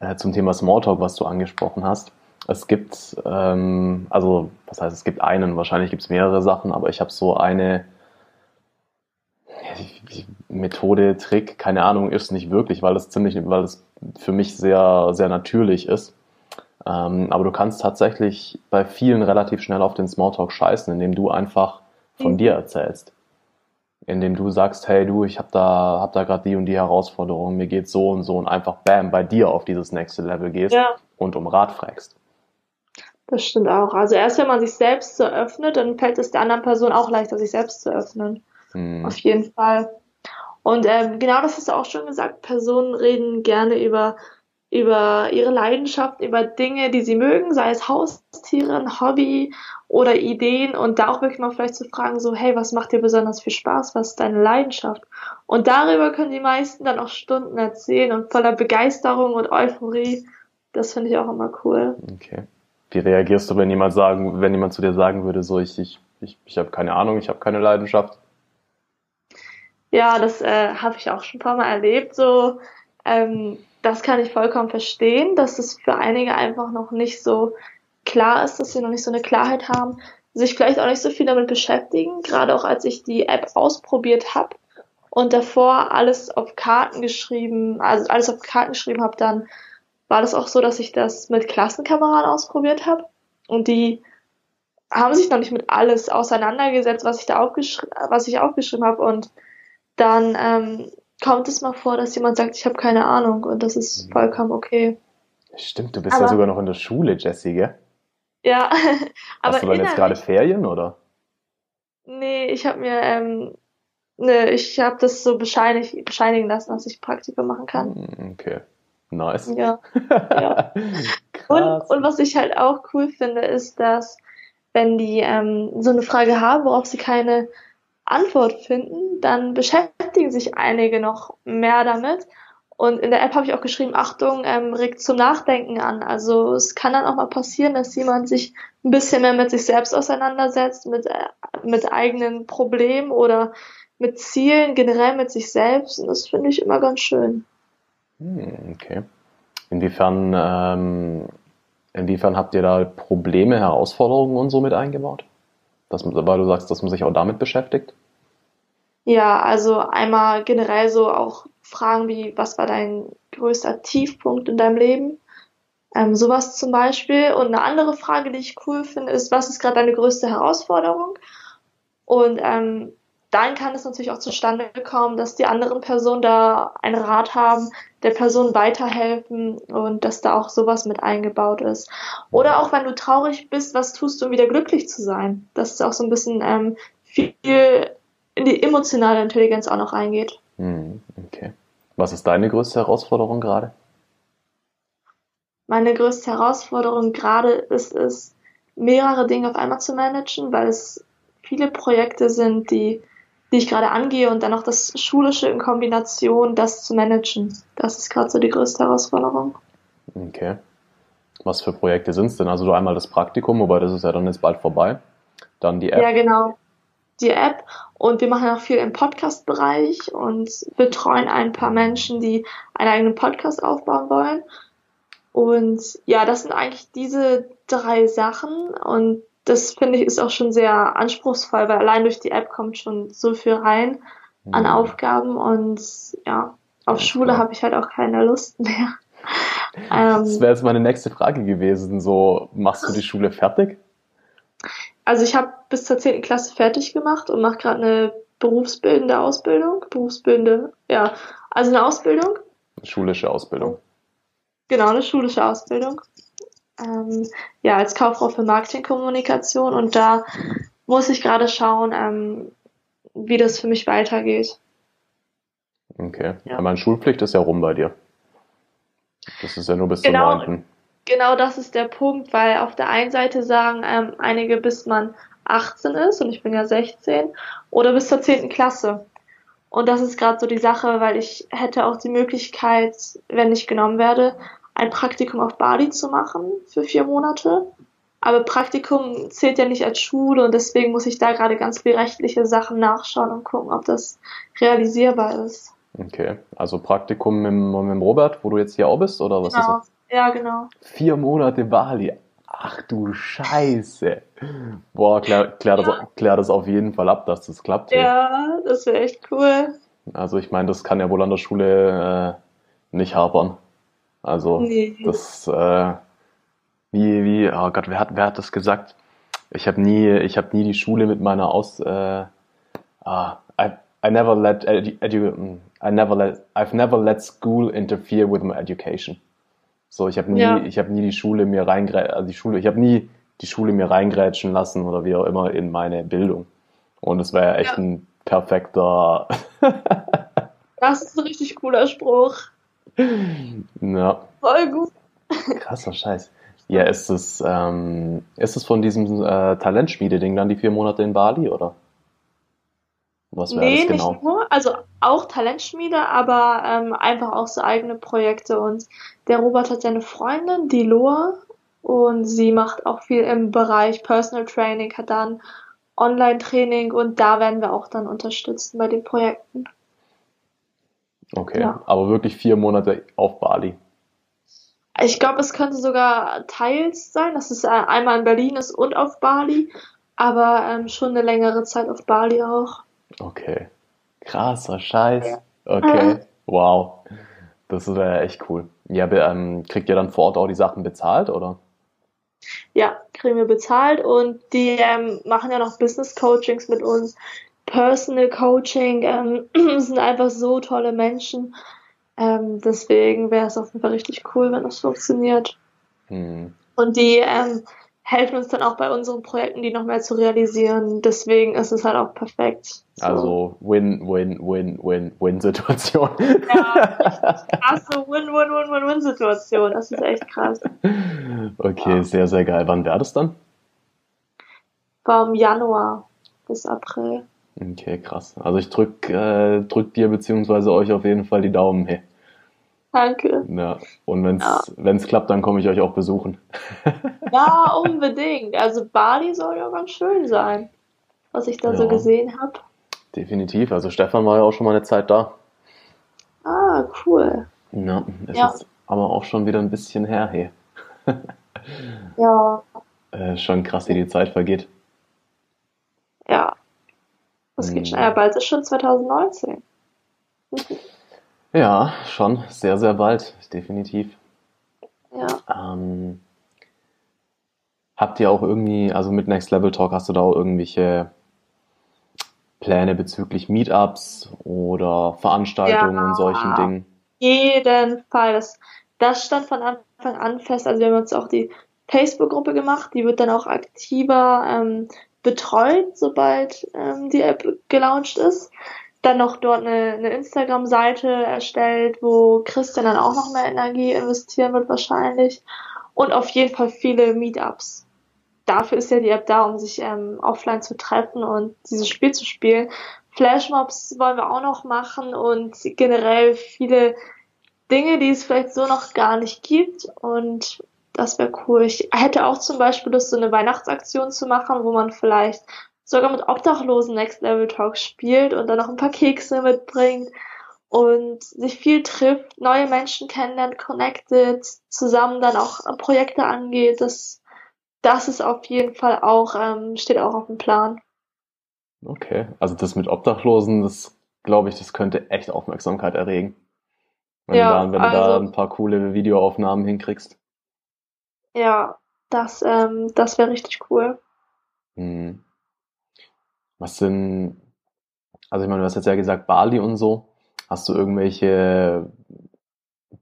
äh, zum Thema Smalltalk, was du angesprochen hast. Es gibt, ähm, also was heißt, es gibt einen, wahrscheinlich gibt es mehrere Sachen, aber ich habe so eine Methode, Trick, keine Ahnung, ist nicht wirklich, weil das ziemlich, weil das für mich sehr, sehr natürlich ist. Ähm, aber du kannst tatsächlich bei vielen relativ schnell auf den Smalltalk scheißen, indem du einfach von mhm. dir erzählst. Indem du sagst, hey du, ich habe da, hab da gerade die und die Herausforderung, mir geht so und so und einfach bam, bei dir auf dieses nächste Level gehst ja. und um Rat fragst. Das stimmt auch. Also erst wenn man sich selbst so öffnet, dann fällt es der anderen Person auch leichter, sich selbst zu öffnen. Hm. Auf jeden Fall. Und ähm, genau das hast du auch schon gesagt, Personen reden gerne über, über ihre Leidenschaft, über Dinge, die sie mögen, sei es Haustiere, ein Hobby oder Ideen und da auch wirklich mal vielleicht zu fragen, so, hey, was macht dir besonders viel Spaß, was ist deine Leidenschaft? Und darüber können die meisten dann auch Stunden erzählen und voller Begeisterung und Euphorie. Das finde ich auch immer cool. Okay. Wie reagierst du, wenn jemand sagen, wenn jemand zu dir sagen würde, so ich, ich, ich, ich habe keine Ahnung, ich habe keine Leidenschaft? Ja, das äh, habe ich auch schon ein paar Mal erlebt. So, ähm, das kann ich vollkommen verstehen, dass es für einige einfach noch nicht so klar ist, dass sie noch nicht so eine Klarheit haben, sich vielleicht auch nicht so viel damit beschäftigen. Gerade auch als ich die App ausprobiert habe und davor alles auf Karten geschrieben, also alles auf Karten geschrieben habe, dann war das auch so, dass ich das mit Klassenkameraden ausprobiert habe und die haben sich noch nicht mit alles auseinandergesetzt, was ich da aufgeschrieben, was ich aufgeschrieben habe und dann ähm, kommt es mal vor, dass jemand sagt, ich habe keine Ahnung und das ist mhm. vollkommen okay. Stimmt, du bist aber, ja sogar noch in der Schule, Jessie, gell? Ja, aber [laughs] Hast du dann jetzt gerade Ferien oder? Nee, ich habe mir ähm, ne, ich habe das so bescheinig, bescheinigen lassen, dass ich Praktikum machen kann. Hm, okay. Nice. Ja. [laughs] ja. und, und was ich halt auch cool finde, ist, dass wenn die ähm, so eine Frage haben, worauf sie keine Antwort finden, dann beschäftigen sich einige noch mehr damit. Und in der App habe ich auch geschrieben, Achtung, ähm, regt zum Nachdenken an. Also es kann dann auch mal passieren, dass jemand sich ein bisschen mehr mit sich selbst auseinandersetzt, mit, äh, mit eigenen Problemen oder mit Zielen, generell mit sich selbst. Und das finde ich immer ganz schön. Hm, okay. Inwiefern, ähm, inwiefern habt ihr da Probleme, Herausforderungen und so mit eingebaut? Das, weil du sagst, dass man sich auch damit beschäftigt? Ja, also einmal generell so auch Fragen wie, was war dein größter Tiefpunkt in deinem Leben? Ähm, sowas zum Beispiel. Und eine andere Frage, die ich cool finde, ist, was ist gerade deine größte Herausforderung? Und ähm, dann kann es natürlich auch zustande kommen, dass die anderen Personen da einen Rat haben, der Person weiterhelfen und dass da auch sowas mit eingebaut ist. Oder auch wenn du traurig bist, was tust du, um wieder glücklich zu sein? Dass es auch so ein bisschen ähm, viel in die emotionale Intelligenz auch noch reingeht. Hm, okay. Was ist deine größte Herausforderung gerade? Meine größte Herausforderung gerade ist es, mehrere Dinge auf einmal zu managen, weil es viele Projekte sind, die die ich gerade angehe und dann noch das Schulische in Kombination, das zu managen. Das ist gerade so die größte Herausforderung. Okay. Was für Projekte sind es denn? Also du einmal das Praktikum, wobei das ist ja dann jetzt bald vorbei. Dann die App. Ja, genau. Die App. Und wir machen auch viel im Podcast-Bereich und betreuen ein paar Menschen, die einen eigenen Podcast aufbauen wollen. Und ja, das sind eigentlich diese drei Sachen. Und das finde ich ist auch schon sehr anspruchsvoll, weil allein durch die App kommt schon so viel rein an mhm. Aufgaben und ja, auf ja, Schule habe ich halt auch keine Lust mehr. [laughs] das wäre jetzt meine nächste Frage gewesen. So, machst du die Schule fertig? Also ich habe bis zur 10. Klasse fertig gemacht und mache gerade eine berufsbildende Ausbildung. Berufsbildende, ja, also eine Ausbildung. Schulische Ausbildung. Genau, eine schulische Ausbildung ähm, ja, als Kauffrau für Marketingkommunikation und da muss ich gerade schauen, ähm, wie das für mich weitergeht. Okay. Ja. meine Schulpflicht ist ja rum bei dir. Das ist ja nur bis genau, zum 9. Genau das ist der Punkt, weil auf der einen Seite sagen ähm, einige, bis man 18 ist und ich bin ja 16 oder bis zur 10. Klasse. Und das ist gerade so die Sache, weil ich hätte auch die Möglichkeit, wenn ich genommen werde, ein Praktikum auf Bali zu machen für vier Monate. Aber Praktikum zählt ja nicht als Schule und deswegen muss ich da gerade ganz viele rechtliche Sachen nachschauen und gucken, ob das realisierbar ist. Okay, also Praktikum mit, mit Robert, wo du jetzt hier auch bist, oder was genau. ist das? Ja, genau. Vier Monate Bali. Ach du Scheiße. Boah, klär, klär, ja. das, klär das auf jeden Fall ab, dass das klappt. Ja, das wäre echt cool. Also ich meine, das kann ja wohl an der Schule äh, nicht hapern. Also nee. das äh, wie wie oh Gott, wer hat wer hat das gesagt? Ich habe nie ich habe nie die Schule mit meiner Aus äh, ah, I, I never let edu, edu, I never let I've never let school interfere with my education. So, ich habe nie ja. ich habe nie die Schule mir reingrätschen, also die Schule, ich habe nie die Schule mir reingrätschen lassen oder wie auch immer in meine Bildung. Und es wäre echt ja. ein perfekter Das ist ein richtig cooler Spruch. Ja. Voll gut. Krasser Scheiß. Ja, ist es, ähm, ist es von diesem äh, Talentschmiede-Ding dann die vier Monate in Bali, oder? Was wäre nee, das genau? nicht nur. Also auch Talentschmiede, aber ähm, einfach auch so eigene Projekte. Und der Robert hat seine Freundin, die Loa, und sie macht auch viel im Bereich Personal Training, hat dann Online-Training und da werden wir auch dann unterstützen bei den Projekten. Okay, ja. aber wirklich vier Monate auf Bali. Ich glaube, es könnte sogar teils sein, dass es äh, einmal in Berlin ist und auf Bali, aber ähm, schon eine längere Zeit auf Bali auch. Okay. Krasser Scheiß. Okay. Wow. Das wäre echt cool. Ja, ähm, kriegt ihr dann vor Ort auch die Sachen bezahlt, oder? Ja, kriegen wir bezahlt und die ähm, machen ja noch Business Coachings mit uns, Personal Coaching, ähm, [clears throat] sind einfach so tolle Menschen. Ähm, deswegen wäre es auf jeden Fall richtig cool, wenn das funktioniert. Hm. Und die ähm, helfen uns dann auch bei unseren Projekten, die noch mehr zu realisieren. Deswegen ist es halt auch perfekt. So. Also Win, Win, Win, Win, Win-Situation. Ja, krasse Win, Win, Win, Win, Win-Situation. Das ist echt krass. Okay, ja. sehr, sehr geil. Wann wäre das dann? Vom Januar bis April. Okay, krass. Also ich drück, äh, drück dir beziehungsweise euch auf jeden Fall die Daumen. Hey. Danke. Ja, und wenn es ja. klappt, dann komme ich euch auch besuchen. ja, unbedingt. Also Bali soll ja ganz schön sein, was ich da ja. so gesehen habe. Definitiv. Also Stefan war ja auch schon mal eine Zeit da. Ah, cool. Ja, es ja. ist aber auch schon wieder ein bisschen her, hey. ja. Äh, schon krass, wie die Zeit vergeht. Ja. Das geht hm. schnell. Bald ist schon 2019. Ja, schon. Sehr, sehr bald. Definitiv. Ja. Ähm, habt ihr auch irgendwie, also mit Next Level Talk, hast du da auch irgendwelche Pläne bezüglich Meetups oder Veranstaltungen ja, und solchen Dingen? Jeden Fall. Das, das stand von Anfang an fest. Also wir haben uns auch die Facebook-Gruppe gemacht. Die wird dann auch aktiver ähm, betreut, sobald ähm, die App gelauncht ist dann noch dort eine, eine Instagram-Seite erstellt, wo Christian dann auch noch mehr Energie investieren wird wahrscheinlich. Und auf jeden Fall viele Meetups. Dafür ist ja die App da, um sich ähm, offline zu treffen und dieses Spiel zu spielen. Flashmobs wollen wir auch noch machen und generell viele Dinge, die es vielleicht so noch gar nicht gibt. Und das wäre cool. Ich hätte auch zum Beispiel Lust, so eine Weihnachtsaktion zu machen, wo man vielleicht sogar mit Obdachlosen Next Level Talk spielt und dann noch ein paar Kekse mitbringt und sich viel trifft, neue Menschen kennenlernt, connected, zusammen dann auch Projekte angeht. Das, das ist auf jeden Fall auch, ähm, steht auch auf dem Plan. Okay, also das mit Obdachlosen, das glaube ich, das könnte echt Aufmerksamkeit erregen. Wenn, ja, du, da, wenn also, du da ein paar coole Videoaufnahmen hinkriegst. Ja, das, ähm, das wäre richtig cool. Hm. Was sind, also ich meine, du hast jetzt ja gesagt Bali und so. Hast du irgendwelche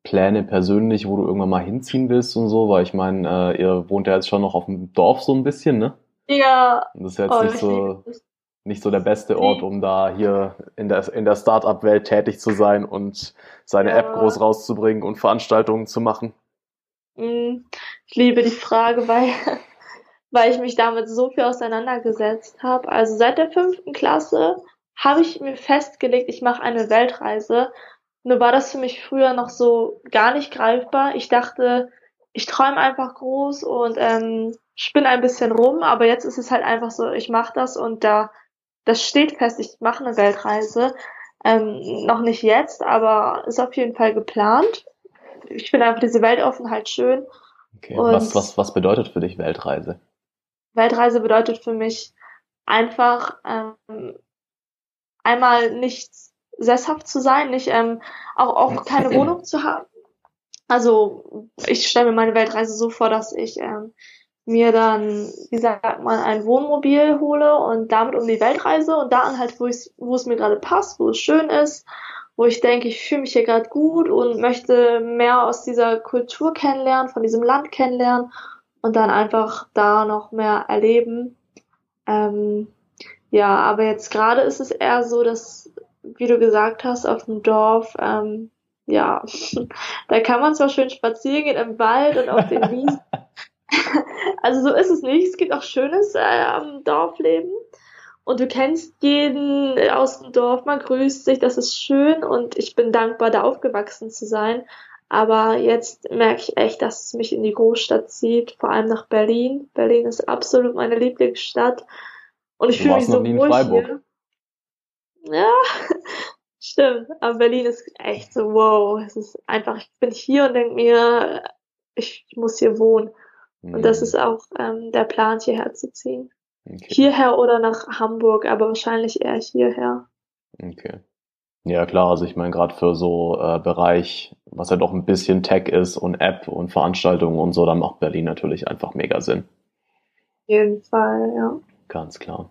Pläne persönlich, wo du irgendwann mal hinziehen willst und so? Weil ich meine, äh, ihr wohnt ja jetzt schon noch auf dem Dorf so ein bisschen, ne? Ja. Und das ist jetzt oh, nicht so nicht so der beste Ort, um da hier in der, in der Startup-Welt tätig zu sein und seine ja. App groß rauszubringen und Veranstaltungen zu machen. Mm, ich liebe die Frage, weil [laughs] weil ich mich damit so viel auseinandergesetzt habe. Also seit der fünften Klasse habe ich mir festgelegt, ich mache eine Weltreise. Nur war das für mich früher noch so gar nicht greifbar. Ich dachte, ich träume einfach groß und ähm, spinne ein bisschen rum, aber jetzt ist es halt einfach so, ich mache das und da das steht fest, ich mache eine Weltreise. Ähm, noch nicht jetzt, aber ist auf jeden Fall geplant. Ich finde einfach diese Weltoffenheit schön. Okay. was, was, was bedeutet für dich Weltreise? Weltreise bedeutet für mich einfach ähm, einmal nicht sesshaft zu sein, nicht ähm, auch, auch keine Wohnung zu haben. Also ich stelle mir meine Weltreise so vor, dass ich ähm, mir dann, wie sagt man, ein Wohnmobil hole und damit um die Welt reise und da anhalte, wo, wo es mir gerade passt, wo es schön ist, wo ich denke, ich fühle mich hier gerade gut und möchte mehr aus dieser Kultur kennenlernen, von diesem Land kennenlernen und dann einfach da noch mehr erleben. Ähm, ja, aber jetzt gerade ist es eher so, dass wie du gesagt hast, auf dem Dorf, ähm, ja, [laughs] da kann man zwar schön spazieren gehen im Wald und auf den [laughs] Wiesen. [laughs] also so ist es nicht. Es gibt auch Schönes äh, am Dorfleben. Und du kennst jeden aus dem Dorf, man grüßt sich, das ist schön und ich bin dankbar, da aufgewachsen zu sein. Aber jetzt merke ich echt, dass es mich in die Großstadt zieht, vor allem nach Berlin. Berlin ist absolut meine Lieblingsstadt. Und ich fühle mich so wohl hier. Ja, [laughs] stimmt. Aber Berlin ist echt so, wow. Es ist einfach, ich bin hier und denke mir, ich, muss hier wohnen. Und das mhm. ist auch ähm, der Plan, hierher zu ziehen. Okay. Hierher oder nach Hamburg, aber wahrscheinlich eher hierher. Okay. Ja klar, also ich meine gerade für so äh, Bereich, was ja doch ein bisschen Tech ist und App und Veranstaltungen und so, da macht Berlin natürlich einfach mega Sinn. Auf jeden Fall, ja. Ganz klar.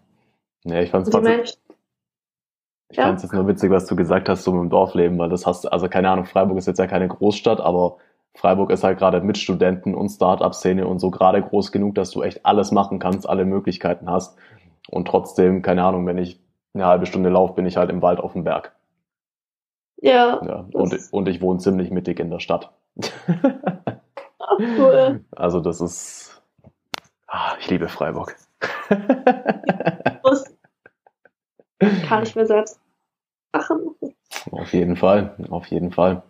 Ja, ich fand's trotzdem, ich ja? fand's jetzt nur witzig, was du gesagt hast, so mit dem Dorfleben, weil das hast, also keine Ahnung, Freiburg ist jetzt ja keine Großstadt, aber Freiburg ist halt gerade mit Studenten und Start-up-Szene und so gerade groß genug, dass du echt alles machen kannst, alle Möglichkeiten hast. Und trotzdem, keine Ahnung, wenn ich eine halbe Stunde laufe, bin ich halt im Wald auf dem Berg. Ja. ja und, und ich wohne ziemlich mittig in der Stadt. Ach, cool. Also das ist. Ah, ich liebe Freiburg. Kann ich mir selbst machen. Auf jeden Fall, auf jeden Fall.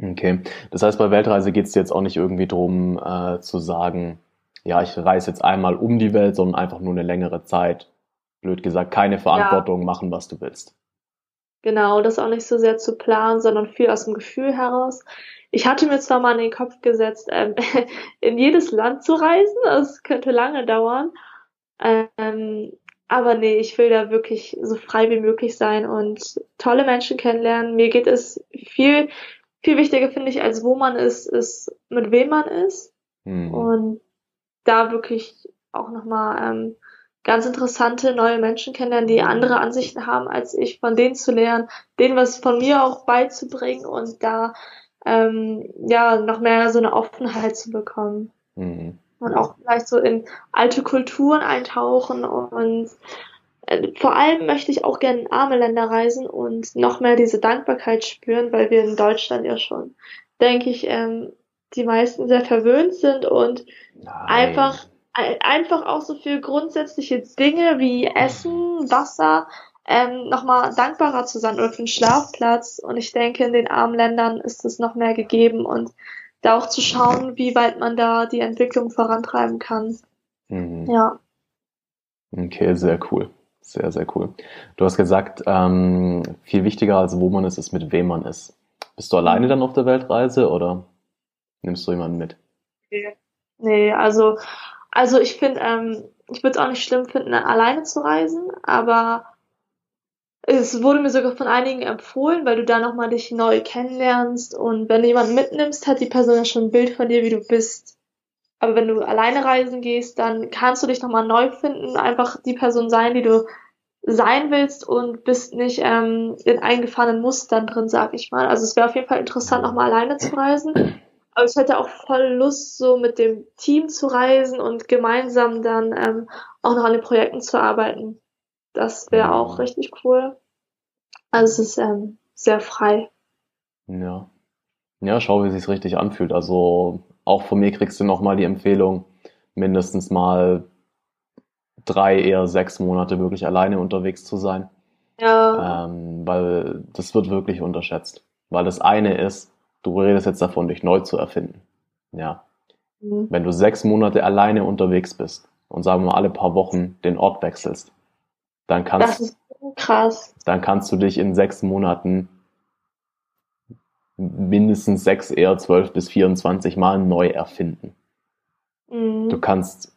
Okay. Das heißt, bei Weltreise geht es jetzt auch nicht irgendwie drum äh, zu sagen, ja, ich reise jetzt einmal um die Welt, sondern einfach nur eine längere Zeit. Blöd gesagt, keine Verantwortung, ja. machen, was du willst. Genau, das auch nicht so sehr zu planen, sondern viel aus dem Gefühl heraus. Ich hatte mir zwar mal in den Kopf gesetzt, ähm, [laughs] in jedes Land zu reisen, das könnte lange dauern. Ähm, aber nee, ich will da wirklich so frei wie möglich sein und tolle Menschen kennenlernen. Mir geht es viel viel wichtiger finde ich, als wo man ist, ist mit wem man ist. Mhm. Und da wirklich auch nochmal ähm, ganz interessante neue Menschen kennenlernen, die andere Ansichten haben als ich, von denen zu lernen, denen was von mir auch beizubringen und da ähm, ja noch mehr so eine Offenheit zu bekommen. Mhm. Und auch vielleicht so in alte Kulturen eintauchen und vor allem möchte ich auch gerne in arme Länder reisen und noch mehr diese Dankbarkeit spüren, weil wir in Deutschland ja schon, denke ich, ähm, die meisten sehr verwöhnt sind und Nein. einfach einfach auch so für grundsätzliche Dinge wie Essen, Wasser, ähm, nochmal dankbarer zu sein oder für einen Schlafplatz. Und ich denke, in den armen Ländern ist es noch mehr gegeben und da auch zu schauen, wie weit man da die Entwicklung vorantreiben kann. Mhm. Ja. Okay, sehr cool. Sehr, sehr cool. Du hast gesagt, ähm, viel wichtiger als wo man ist, ist mit wem man ist. Bist du alleine dann auf der Weltreise oder nimmst du jemanden mit? Nee, nee also, also ich finde, ähm, ich würde es auch nicht schlimm finden, alleine zu reisen, aber es wurde mir sogar von einigen empfohlen, weil du da nochmal dich neu kennenlernst und wenn du jemanden mitnimmst, hat die Person ja schon ein Bild von dir, wie du bist. Aber wenn du alleine reisen gehst, dann kannst du dich nochmal neu finden, einfach die Person sein, die du sein willst und bist nicht ähm, in eingefahrenen Mustern drin, sag ich mal. Also es wäre auf jeden Fall interessant, nochmal alleine zu reisen. Aber ich hätte auch voll Lust, so mit dem Team zu reisen und gemeinsam dann ähm, auch noch an den Projekten zu arbeiten. Das wäre auch richtig cool. Also es ist ähm, sehr frei. Ja. Ja, schau, wie es sich richtig anfühlt. Also auch von mir kriegst du nochmal die Empfehlung, mindestens mal drei, eher sechs Monate wirklich alleine unterwegs zu sein. Ja. Ähm, weil das wird wirklich unterschätzt. Weil das eine ist, du redest jetzt davon, dich neu zu erfinden. Ja. Mhm. Wenn du sechs Monate alleine unterwegs bist und sagen wir mal alle paar Wochen den Ort wechselst, dann kannst, das ist krass. dann kannst du dich in sechs Monaten mindestens sechs, eher zwölf bis 24 Mal neu erfinden. Mhm. Du kannst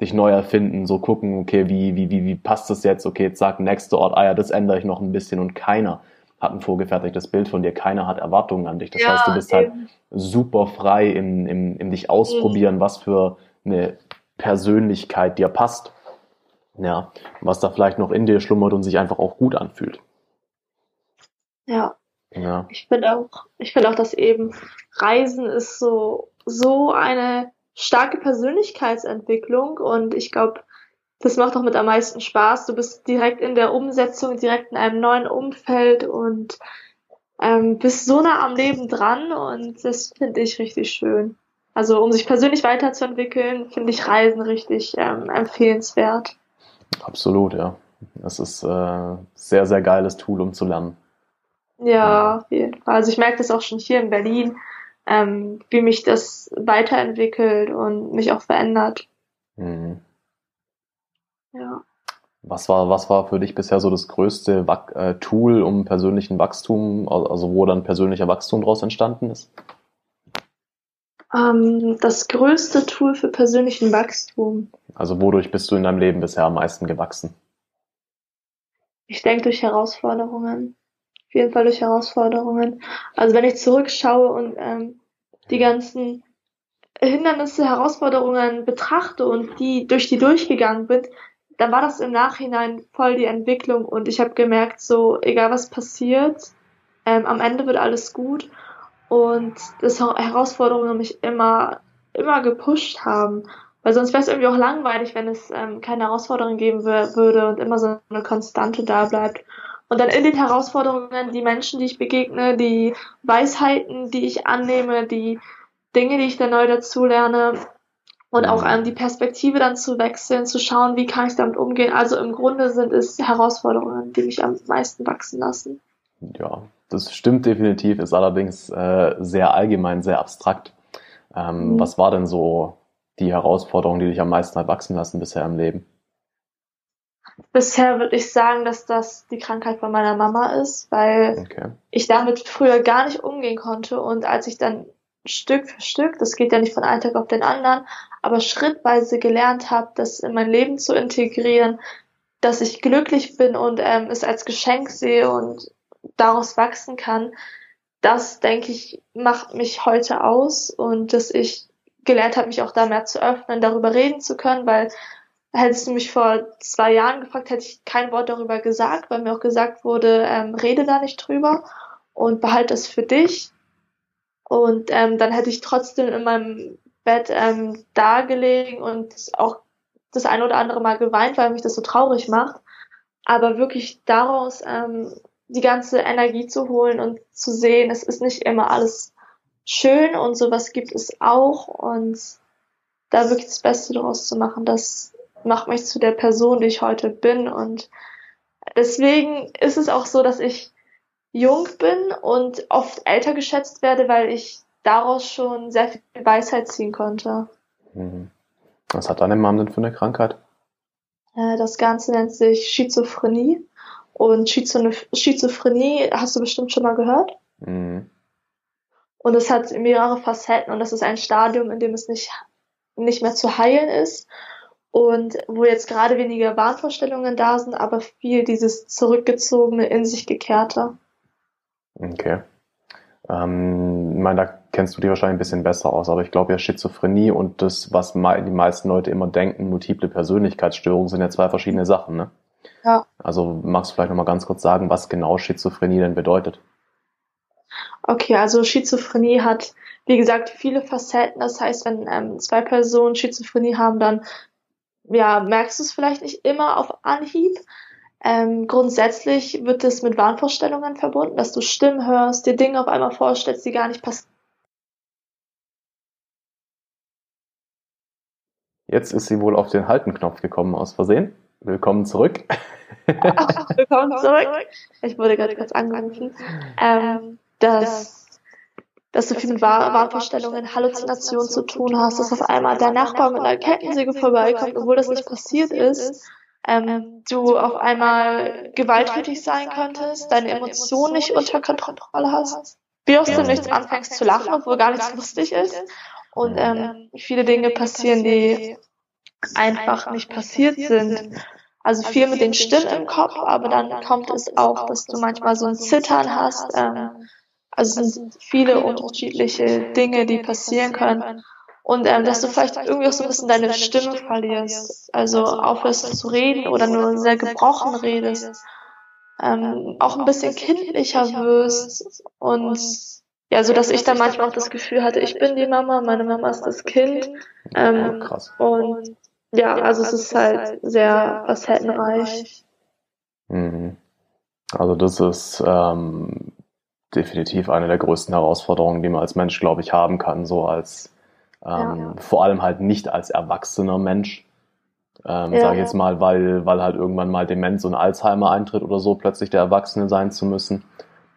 dich neu erfinden, so gucken, okay, wie, wie, wie, wie passt das jetzt? Okay, zack, nächster Ort, ah ja, das ändere ich noch ein bisschen und keiner hat ein vorgefertigtes Bild von dir, keiner hat Erwartungen an dich. Das ja, heißt, du bist halt eben. halt super frei im, im, im dich ausprobieren, mhm. was für eine Persönlichkeit dir passt. Ja, was da vielleicht noch in dir schlummert und sich einfach auch gut anfühlt. Ja. Ja. Ich finde auch, ich finde auch, dass eben Reisen ist so, so eine starke Persönlichkeitsentwicklung und ich glaube, das macht auch mit am meisten Spaß. Du bist direkt in der Umsetzung, direkt in einem neuen Umfeld und ähm, bist so nah am Leben dran und das finde ich richtig schön. Also um sich persönlich weiterzuentwickeln, finde ich Reisen richtig ähm, empfehlenswert. Absolut, ja. Das ist äh, sehr, sehr geiles Tool, um zu lernen. Ja, auf jeden Fall. Also ich merke das auch schon hier in Berlin, ähm, wie mich das weiterentwickelt und mich auch verändert. Mhm. Ja. Was war, was war für dich bisher so das größte äh, Tool, um persönlichen Wachstum, also wo dann persönlicher Wachstum daraus entstanden ist? Ähm, das größte Tool für persönlichen Wachstum. Also wodurch bist du in deinem Leben bisher am meisten gewachsen? Ich denke durch Herausforderungen. Jeden Fall durch Herausforderungen. Also wenn ich zurückschaue und ähm, die ganzen Hindernisse, Herausforderungen betrachte und die durch die durchgegangen bin, dann war das im Nachhinein voll die Entwicklung und ich habe gemerkt, so egal was passiert, ähm, am Ende wird alles gut und dass Herausforderungen mich immer immer gepusht haben, weil sonst wäre es irgendwie auch langweilig, wenn es ähm, keine Herausforderungen geben würde und immer so eine Konstante da bleibt. Und dann in den Herausforderungen die Menschen, die ich begegne, die Weisheiten, die ich annehme, die Dinge, die ich da neu dazulerne, und auch ähm, die Perspektive dann zu wechseln, zu schauen, wie kann ich damit umgehen. Also im Grunde sind es Herausforderungen, die mich am meisten wachsen lassen. Ja, das stimmt definitiv, ist allerdings äh, sehr allgemein, sehr abstrakt. Ähm, mhm. Was war denn so die Herausforderung, die dich am meisten hat wachsen lassen bisher im Leben? Bisher würde ich sagen, dass das die Krankheit von meiner Mama ist, weil okay. ich damit früher gar nicht umgehen konnte und als ich dann Stück für Stück, das geht ja nicht von einem Tag auf den anderen, aber schrittweise gelernt habe, das in mein Leben zu integrieren, dass ich glücklich bin und ähm, es als Geschenk sehe und daraus wachsen kann, das, denke ich, macht mich heute aus und dass ich gelernt habe, mich auch da mehr zu öffnen, darüber reden zu können, weil hättest du mich vor zwei Jahren gefragt, hätte ich kein Wort darüber gesagt, weil mir auch gesagt wurde, ähm, rede da nicht drüber und behalte es für dich. Und ähm, dann hätte ich trotzdem in meinem Bett ähm, da gelegen und auch das ein oder andere Mal geweint, weil mich das so traurig macht. Aber wirklich daraus ähm, die ganze Energie zu holen und zu sehen, es ist nicht immer alles schön und sowas gibt es auch und da wirklich das Beste daraus zu machen, das macht mich zu der Person, die ich heute bin und deswegen ist es auch so, dass ich jung bin und oft älter geschätzt werde, weil ich daraus schon sehr viel Weisheit ziehen konnte. Mhm. Was hat deine Mom denn für eine Krankheit? Äh, das Ganze nennt sich Schizophrenie. Und Schizophrenie hast du bestimmt schon mal gehört. Mhm. Und es hat mehrere Facetten und das ist ein Stadium, in dem es nicht, nicht mehr zu heilen ist. Und wo jetzt gerade weniger Wahnvorstellungen da sind, aber viel dieses zurückgezogene, in sich gekehrte. Okay. Ähm, ich meine, da kennst du dich wahrscheinlich ein bisschen besser aus, aber ich glaube ja Schizophrenie und das, was die meisten Leute immer denken, multiple Persönlichkeitsstörungen, sind ja zwei verschiedene Sachen, ne? Ja. Also magst du vielleicht nochmal ganz kurz sagen, was genau Schizophrenie denn bedeutet? Okay, also Schizophrenie hat, wie gesagt, viele Facetten. Das heißt, wenn ähm, zwei Personen Schizophrenie haben, dann ja, merkst du es vielleicht nicht immer auf Anhieb, ähm, grundsätzlich wird es mit Wahnvorstellungen verbunden, dass du Stimmen hörst, dir Dinge auf einmal vorstellst, die gar nicht passieren. Jetzt ist sie wohl auf den Haltenknopf gekommen aus Versehen. Willkommen zurück. Ach, [laughs] willkommen zurück. Ich wurde gerade kurz angerufen. Ähm, dass, dass du viel mit Wahnvorstellungen, Halluzinationen zu tun hast, dass auf einmal dein Nachbar mit einer Kettensäge vorbeikommt, obwohl das nicht passiert ist ähm, du auf einmal gewalttätig sein könntest, deine Emotionen nicht unter Kontrolle hast, wie aus dem Nichts anfängst zu lachen, obwohl gar nichts lustig ist und ähm, viele Dinge passieren, die einfach nicht passiert sind. Also viel mit den Stimmen im Kopf, aber dann kommt es auch, dass du manchmal so ein Zittern hast. Ähm, also es sind viele unterschiedliche Dinge, die passieren können. Und ähm, dass du vielleicht irgendwie auch so ein bisschen deine Stimme verlierst. Also aufhörst zu reden oder nur sehr gebrochen redest. Ähm, auch ein bisschen kindlicher wirst. Und ja, so dass ich dann manchmal auch das Gefühl hatte, ich bin die Mama, meine Mama ist das Kind. Ähm, Krass. Und ja, also es ist halt sehr facettenreich. Mhm. Also das ist ähm, definitiv eine der größten Herausforderungen, die man als Mensch, glaube ich, haben kann, so als ähm, ja. vor allem halt nicht als erwachsener Mensch. Ähm, ja, sage ich jetzt mal, weil, weil halt irgendwann mal Demenz und Alzheimer eintritt oder so, plötzlich der Erwachsene sein zu müssen,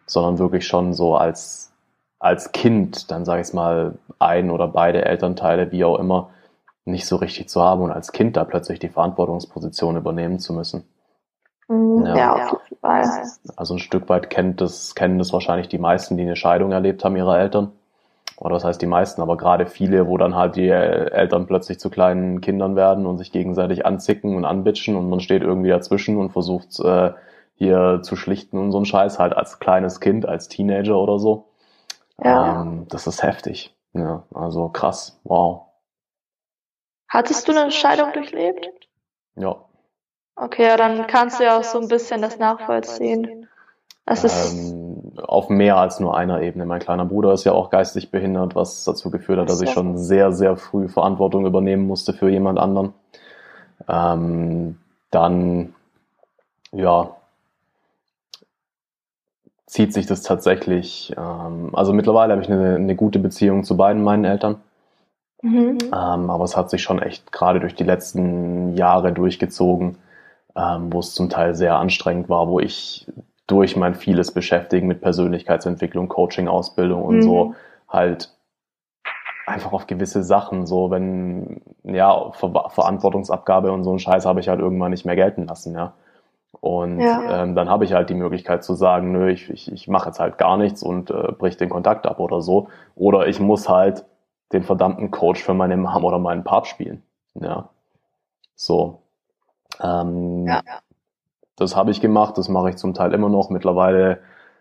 sondern wirklich schon so als, als Kind, dann sage ich mal, ein oder beide Elternteile, wie auch immer, nicht so richtig zu haben und als Kind da plötzlich die Verantwortungsposition übernehmen zu müssen. Mhm. Ja, ja, auf jeden Fall. Also ein Stück weit kennt das, kennen das wahrscheinlich die meisten, die eine Scheidung erlebt haben, ihrer Eltern. Oder das heißt die meisten, aber gerade viele, wo dann halt die Eltern plötzlich zu kleinen Kindern werden und sich gegenseitig anzicken und anbitschen und man steht irgendwie dazwischen und versucht äh, hier zu schlichten und so ein Scheiß, halt als kleines Kind, als Teenager oder so. Ja. Ähm, das ist heftig. Ja, also krass, wow. Hattest du eine Scheidung durchlebt? Ja. Okay, ja, dann kannst du ja auch so ein bisschen das nachvollziehen. Das ist ähm, auf mehr als nur einer Ebene. Mein kleiner Bruder ist ja auch geistig behindert, was dazu geführt hat, dass ich schon sehr, sehr früh Verantwortung übernehmen musste für jemand anderen. Ähm, dann, ja, zieht sich das tatsächlich. Ähm, also mittlerweile habe ich eine, eine gute Beziehung zu beiden meinen Eltern. Mhm. Ähm, aber es hat sich schon echt gerade durch die letzten Jahre durchgezogen, ähm, wo es zum Teil sehr anstrengend war, wo ich durch mein vieles Beschäftigen mit Persönlichkeitsentwicklung, Coaching, Ausbildung und mhm. so halt einfach auf gewisse Sachen, so wenn, ja, Ver Verantwortungsabgabe und so ein Scheiß habe ich halt irgendwann nicht mehr gelten lassen, ja. Und ja. ähm, dann habe ich halt die Möglichkeit zu sagen, nö, ich, ich, ich mache jetzt halt gar nichts und äh, brich den Kontakt ab oder so. Oder ich muss halt den verdammten Coach für meine Mom oder meinen Pap spielen. Ja. So. Ähm, ja. Das habe ich gemacht, das mache ich zum Teil immer noch. Mittlerweile,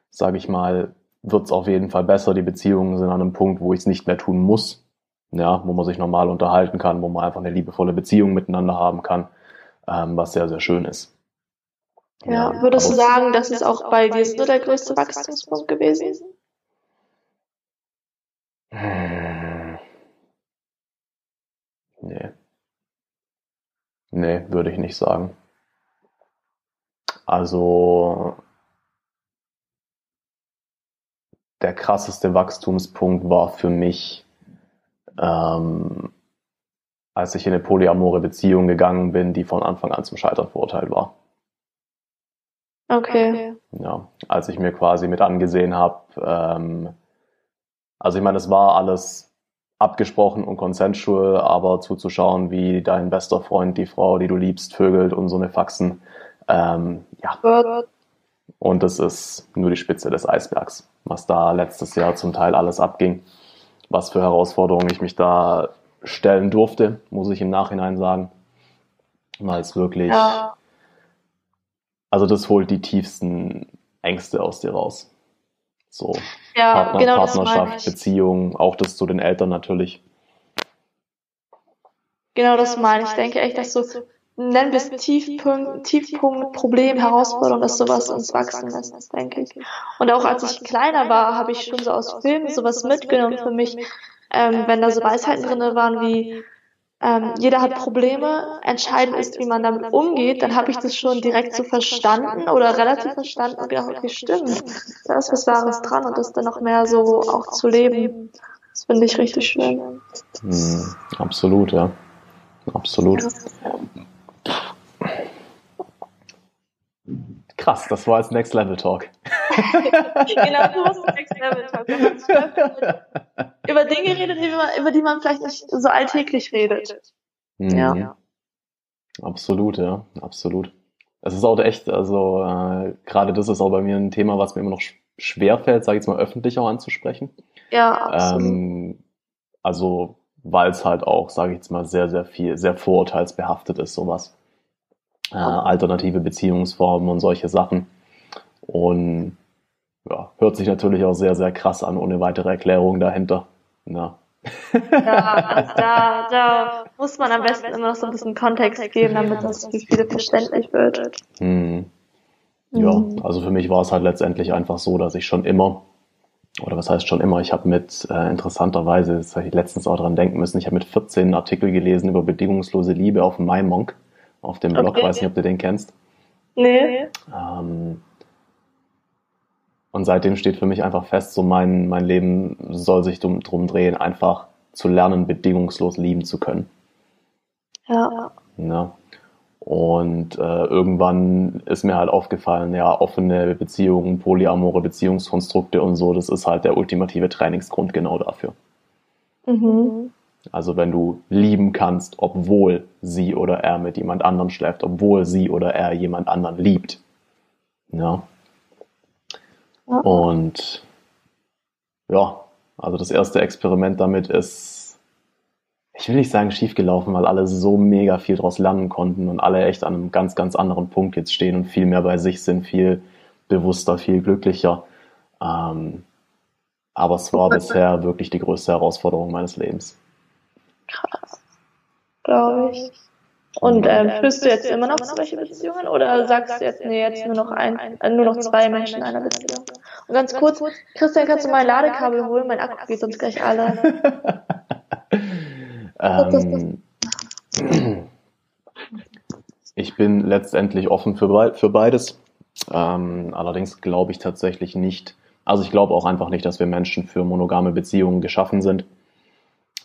sage ich mal, wird es auf jeden Fall besser. Die Beziehungen sind an einem Punkt, wo ich es nicht mehr tun muss. Ja, wo man sich normal unterhalten kann, wo man einfach eine liebevolle Beziehung miteinander haben kann, ähm, was sehr, sehr schön ist. Ja, ja würdest du sagen, das ist auch bei dir so der größte Wachstumspunkt gewesen? Hm. Nee. Nee, würde ich nicht sagen. Also der krasseste Wachstumspunkt war für mich, ähm, als ich in eine polyamore Beziehung gegangen bin, die von Anfang an zum Scheitern verurteilt war. Okay. Ja, als ich mir quasi mit angesehen habe, ähm, also ich meine, es war alles abgesprochen und consensual, aber zuzuschauen, wie dein bester Freund, die Frau, die du liebst, vögelt und so eine Faxen, ähm, ja. Und das ist nur die Spitze des Eisbergs, was da letztes Jahr zum Teil alles abging, was für Herausforderungen ich mich da stellen durfte, muss ich im Nachhinein sagen, weil es wirklich, ja. also das holt die tiefsten Ängste aus dir raus. So ja, Partner, genau Partnerschaft, Beziehung, auch das zu den Eltern natürlich. Genau das meine ich. Ich denke echt, dass so nennen wir es Tiefpunkt, Tiefpunkt, Problem, Herausforderung, dass sowas uns wachsen lässt, denke ich. Und auch als ich kleiner war, habe ich schon so aus Filmen sowas mitgenommen für mich, ähm, wenn da so Weisheiten drinne waren wie ähm, jeder hat Probleme, entscheidend ist, wie man damit umgeht, dann habe ich das schon direkt so verstanden oder relativ verstanden und gedacht, okay, stimmt, da ist was Wahres dran und das dann noch mehr so auch zu leben. Das finde ich richtig schön. Mhm, absolut, ja. Absolut. Krass, das war als Next Level Talk. Genau, du hast Next Level Talk. über Dinge redet, über die man vielleicht nicht so alltäglich redet. Mhm. Ja. Absolut, ja, absolut. Es ist auch echt, also äh, gerade das ist auch bei mir ein Thema, was mir immer noch schwer fällt, sage ich jetzt mal öffentlich auch anzusprechen. Ja, absolut. Ähm, also weil es halt auch, sage ich jetzt mal, sehr, sehr viel, sehr vorurteilsbehaftet ist, sowas. Äh, alternative Beziehungsformen und solche Sachen. Und ja, hört sich natürlich auch sehr, sehr krass an, ohne weitere Erklärung dahinter. Ja. Ja, also da, da muss man am besten immer noch so ein bisschen Kontext geben, damit das für viele verständlich wird. Hm. Ja, also für mich war es halt letztendlich einfach so, dass ich schon immer oder was heißt schon immer, ich habe mit äh, interessanterweise, das habe ich letztens auch dran denken müssen, ich habe mit 14 Artikel gelesen über bedingungslose Liebe auf MyMonk, auf dem Blog, okay. weiß nicht, ob du den kennst. Nee. Ähm, und seitdem steht für mich einfach fest, so mein, mein Leben soll sich drum, drum drehen, einfach zu lernen, bedingungslos lieben zu können. Ja. ja. Und äh, irgendwann ist mir halt aufgefallen, ja, offene Beziehungen, polyamore Beziehungskonstrukte und so, das ist halt der ultimative Trainingsgrund genau dafür. Mhm. Also wenn du lieben kannst, obwohl sie oder er mit jemand anderem schläft, obwohl sie oder er jemand anderen liebt. Ja. Ja. Und ja, also das erste Experiment damit ist ich will nicht sagen schiefgelaufen, weil alle so mega viel daraus lernen konnten und alle echt an einem ganz, ganz anderen Punkt jetzt stehen und viel mehr bei sich sind, viel bewusster, viel glücklicher. Ähm, aber es war bisher wirklich die größte Herausforderung meines Lebens. Krass, glaube ich. Und ähm, führst du jetzt immer noch solche Beziehungen oder sagst du jetzt, nee, jetzt nur noch ein, äh, nur noch zwei Menschen in einer Beziehung? Und ganz kurz, Christian, kannst du mein Ladekabel holen? Mein Akku geht sonst gleich alle. [laughs] Ähm, [clears throat] ich bin letztendlich offen für, für beides. Ähm, allerdings glaube ich tatsächlich nicht, also ich glaube auch einfach nicht, dass wir Menschen für monogame Beziehungen geschaffen sind,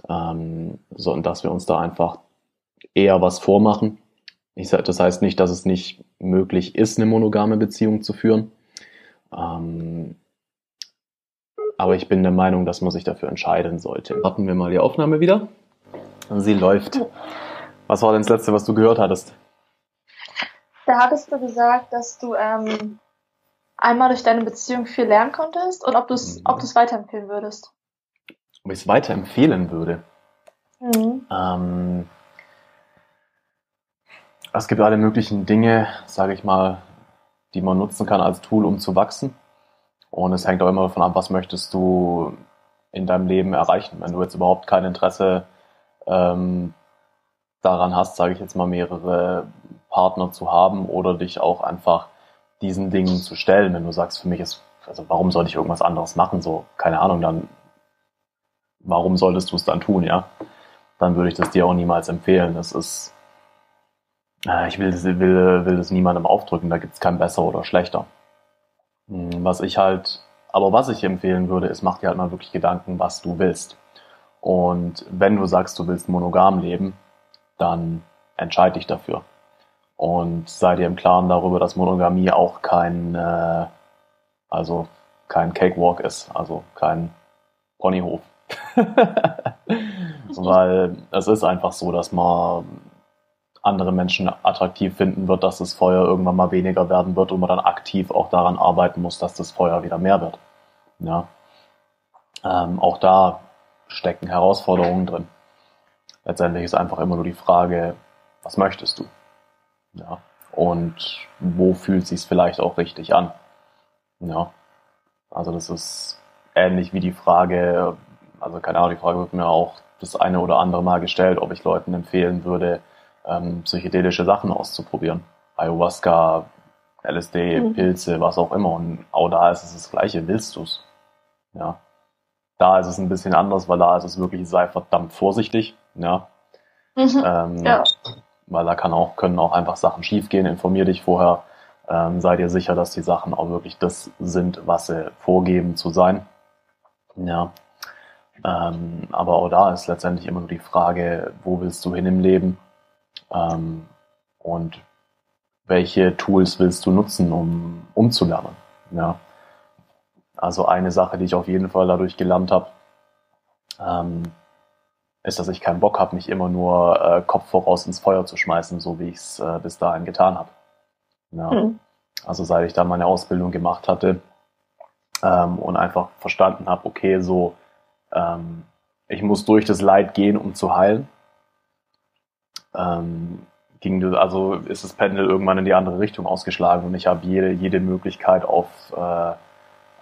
ähm, sondern dass wir uns da einfach eher was vormachen. Ich, das heißt nicht, dass es nicht möglich ist, eine monogame Beziehung zu führen. Ähm, aber ich bin der Meinung, dass man sich dafür entscheiden sollte. Warten wir mal die Aufnahme wieder. Sie läuft. Was war denn das Letzte, was du gehört hattest? Da hattest du gesagt, dass du ähm, einmal durch deine Beziehung viel lernen konntest und ob du es mhm. ob weiterempfehlen würdest. Ob ich es weiterempfehlen würde? Mhm. Ähm, es gibt alle möglichen Dinge, sage ich mal, die man nutzen kann als Tool, um zu wachsen. Und es hängt auch immer davon ab, was möchtest du in deinem Leben erreichen. Wenn du jetzt überhaupt kein Interesse ähm, daran hast, sage ich jetzt mal, mehrere Partner zu haben oder dich auch einfach diesen Dingen zu stellen. Wenn du sagst, für mich ist, also warum sollte ich irgendwas anderes machen? So, keine Ahnung, dann warum solltest du es dann tun, ja? Dann würde ich das dir auch niemals empfehlen. Das ist, ich will, will, will das niemandem aufdrücken, da gibt es kein besser oder schlechter. Hm, was ich halt, aber was ich empfehlen würde, ist, mach dir halt mal wirklich Gedanken, was du willst. Und wenn du sagst, du willst monogam leben, dann entscheide dich dafür. Und sei dir im Klaren darüber, dass Monogamie auch kein, äh, also kein Cakewalk ist, also kein Ponyhof. [laughs] Weil es ist einfach so, dass man andere Menschen attraktiv finden wird, dass das Feuer irgendwann mal weniger werden wird und man dann aktiv auch daran arbeiten muss, dass das Feuer wieder mehr wird. Ja. Ähm, auch da stecken Herausforderungen drin. Letztendlich ist einfach immer nur die Frage, was möchtest du? Ja. Und wo fühlt sich vielleicht auch richtig an? Ja. Also das ist ähnlich wie die Frage, also keine Ahnung, die Frage wird mir auch das eine oder andere Mal gestellt, ob ich Leuten empfehlen würde, ähm, psychedelische Sachen auszuprobieren. Ayahuasca, LSD, mhm. Pilze, was auch immer. Und auch da ist es das Gleiche. Willst du's? Ja. Da ist es ein bisschen anders, weil da ist es wirklich, sei verdammt vorsichtig, ja. Mhm. Ähm, ja. Weil da kann auch, können auch einfach Sachen schiefgehen. Informier dich vorher, ähm, sei dir sicher, dass die Sachen auch wirklich das sind, was sie vorgeben zu sein. Ja. Ähm, aber auch da ist letztendlich immer nur die Frage, wo willst du hin im Leben? Ähm, und welche Tools willst du nutzen, um, um zu lernen? Ja. Also eine Sache, die ich auf jeden Fall dadurch gelernt habe, ähm, ist, dass ich keinen Bock habe, mich immer nur äh, Kopf voraus ins Feuer zu schmeißen, so wie ich es äh, bis dahin getan habe. Ja. Mhm. Also seit ich da meine Ausbildung gemacht hatte ähm, und einfach verstanden habe, okay, so ähm, ich muss durch das Leid gehen, um zu heilen. Ähm, ging also ist das Pendel irgendwann in die andere Richtung ausgeschlagen und ich habe jede, jede Möglichkeit auf äh,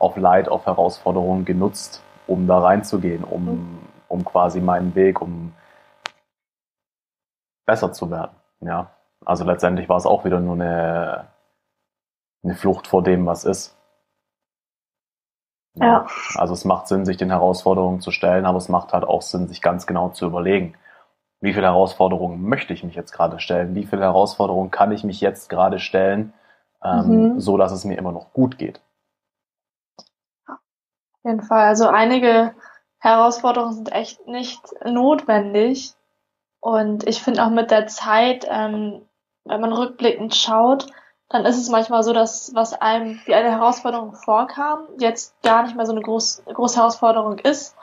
auf Leid, auf Herausforderungen genutzt, um da reinzugehen, um, mhm. um quasi meinen Weg, um besser zu werden. Ja. Also letztendlich war es auch wieder nur eine, eine Flucht vor dem, was ist. Ja. ja. Also es macht Sinn, sich den Herausforderungen zu stellen, aber es macht halt auch Sinn, sich ganz genau zu überlegen, wie viele Herausforderungen möchte ich mich jetzt gerade stellen, wie viele Herausforderungen kann ich mich jetzt gerade stellen, ähm, mhm. so dass es mir immer noch gut geht. Auf jeden Fall. Also einige Herausforderungen sind echt nicht notwendig. Und ich finde auch mit der Zeit, ähm, wenn man rückblickend schaut, dann ist es manchmal so, dass was einem wie eine Herausforderung vorkam, jetzt gar nicht mehr so eine groß, große Herausforderung ist,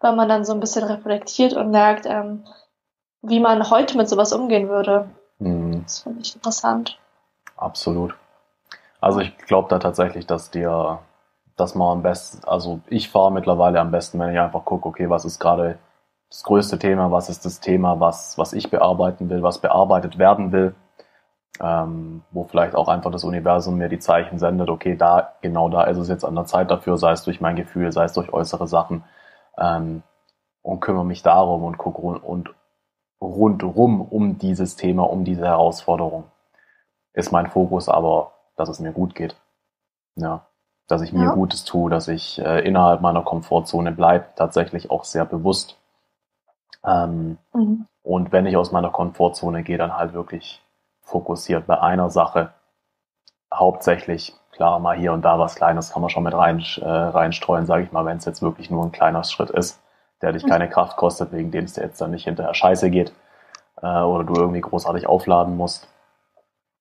weil man dann so ein bisschen reflektiert und merkt, ähm, wie man heute mit sowas umgehen würde. Mhm. Das finde ich interessant. Absolut. Also ich glaube da tatsächlich, dass dir, dass man am besten, also ich fahre mittlerweile am besten, wenn ich einfach gucke, okay, was ist gerade das größte Thema, was ist das Thema, was, was ich bearbeiten will, was bearbeitet werden will, ähm, wo vielleicht auch einfach das Universum mir die Zeichen sendet, okay, da, genau da ist es jetzt an der Zeit dafür, sei es durch mein Gefühl, sei es durch äußere Sachen, ähm, und kümmere mich darum und gucke und rundrum um dieses Thema, um diese Herausforderung. Ist mein Fokus aber, dass es mir gut geht. Ja. Dass ich mir ja. Gutes tue, dass ich äh, innerhalb meiner Komfortzone bleibe, tatsächlich auch sehr bewusst. Ähm, mhm. Und wenn ich aus meiner Komfortzone gehe, dann halt wirklich fokussiert bei einer Sache. Hauptsächlich, klar, mal hier und da was Kleines kann man schon mit rein, äh, reinstreuen, sage ich mal, wenn es jetzt wirklich nur ein kleiner Schritt ist der dich keine Kraft kostet, wegen dem es dir jetzt dann nicht hinterher scheiße geht äh, oder du irgendwie großartig aufladen musst.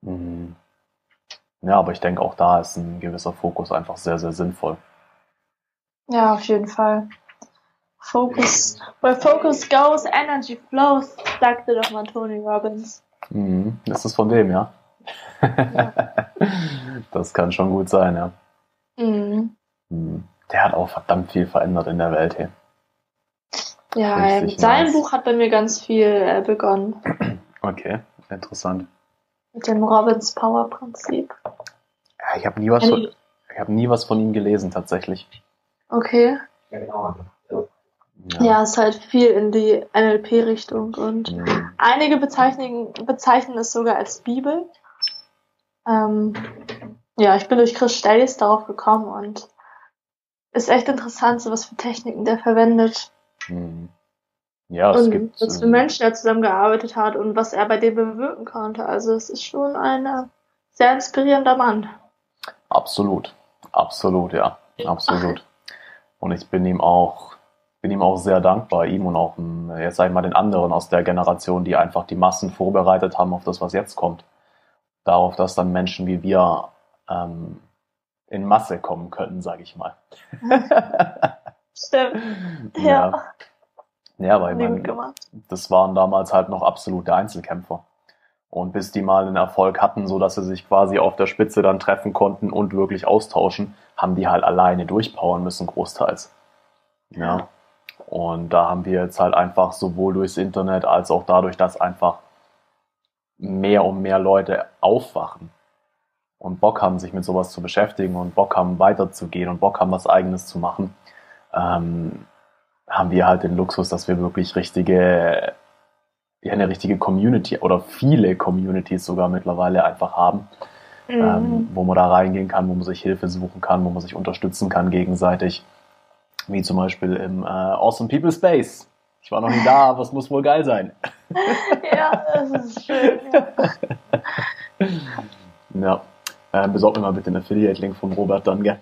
Mhm. Ja, aber ich denke, auch da ist ein gewisser Fokus einfach sehr, sehr sinnvoll. Ja, auf jeden Fall. Focus, where focus goes, energy flows, sagte doch mal Tony Robbins. Mhm. Ist das von dem, ja? ja. [laughs] das kann schon gut sein, ja. Mhm. mhm. Der hat auch verdammt viel verändert in der Welt, hey. Ja, mit seinem Buch hat bei mir ganz viel äh, begonnen. Okay, interessant. Mit dem Robbins Power Prinzip. Ja, ich habe nie was von, ich habe nie was von ihm gelesen tatsächlich. Okay. Ja, ja ist halt viel in die NLP-Richtung und mhm. einige bezeichnen, bezeichnen es sogar als Bibel. Ähm, ja, ich bin durch Chris Stellis darauf gekommen und ist echt interessant, so was für Techniken der verwendet. Mhm. Ja, es und gibt. Was für Menschen er zusammengearbeitet hat und was er bei dem bewirken konnte. Also es ist schon ein äh, sehr inspirierender Mann. Absolut. Absolut, ja. Absolut. Und ich bin ihm auch, bin ihm auch sehr dankbar, ihm und auch jetzt sag ich mal den anderen aus der Generation, die einfach die Massen vorbereitet haben auf das, was jetzt kommt. Darauf, dass dann Menschen wie wir ähm, in Masse kommen können, sage ich mal. [laughs] Stimmt. Ja. ja. Ja, weil man, das waren damals halt noch absolute Einzelkämpfer. Und bis die mal einen Erfolg hatten, so dass sie sich quasi auf der Spitze dann treffen konnten und wirklich austauschen, haben die halt alleine durchpowern müssen, großteils. Ja. Und da haben wir jetzt halt einfach sowohl durchs Internet als auch dadurch, dass einfach mehr und mehr Leute aufwachen und Bock haben, sich mit sowas zu beschäftigen und Bock haben, weiterzugehen und Bock haben, was eigenes zu machen, ähm, haben wir halt den Luxus, dass wir wirklich richtige, ja, eine richtige Community oder viele Communities sogar mittlerweile einfach haben, mhm. ähm, wo man da reingehen kann, wo man sich Hilfe suchen kann, wo man sich unterstützen kann gegenseitig. Wie zum Beispiel im äh, Awesome People Space. Ich war noch nie da, aber es muss wohl geil sein. [laughs] ja, das ist schön. Ja. [laughs] ja. Äh, besorg mir mal bitte den Affiliate-Link vom Robert dann, gell?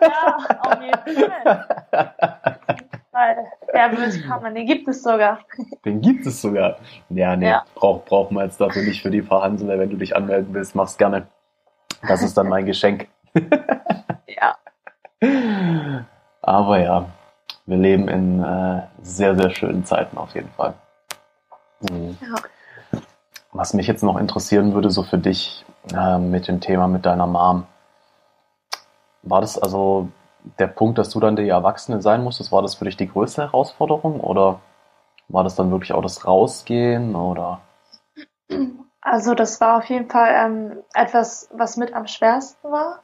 ja, auf jeden Fall. [laughs] Der wird kommen, den gibt es sogar. Den gibt es sogar. Ja, nee, ja. Brauch, brauchen wir jetzt dafür nicht für die Verhandler. Wenn du dich anmelden willst, mach's gerne. Das ist dann mein Geschenk. [laughs] ja. Aber ja, wir leben in äh, sehr, sehr schönen Zeiten auf jeden Fall. Mhm. Ja. Was mich jetzt noch interessieren würde, so für dich, äh, mit dem Thema mit deiner Mom. War das also der Punkt, dass du dann die Erwachsene sein musstest, war das für dich die größte Herausforderung oder war das dann wirklich auch das Rausgehen oder? Also das war auf jeden Fall ähm, etwas, was mit am schwersten war.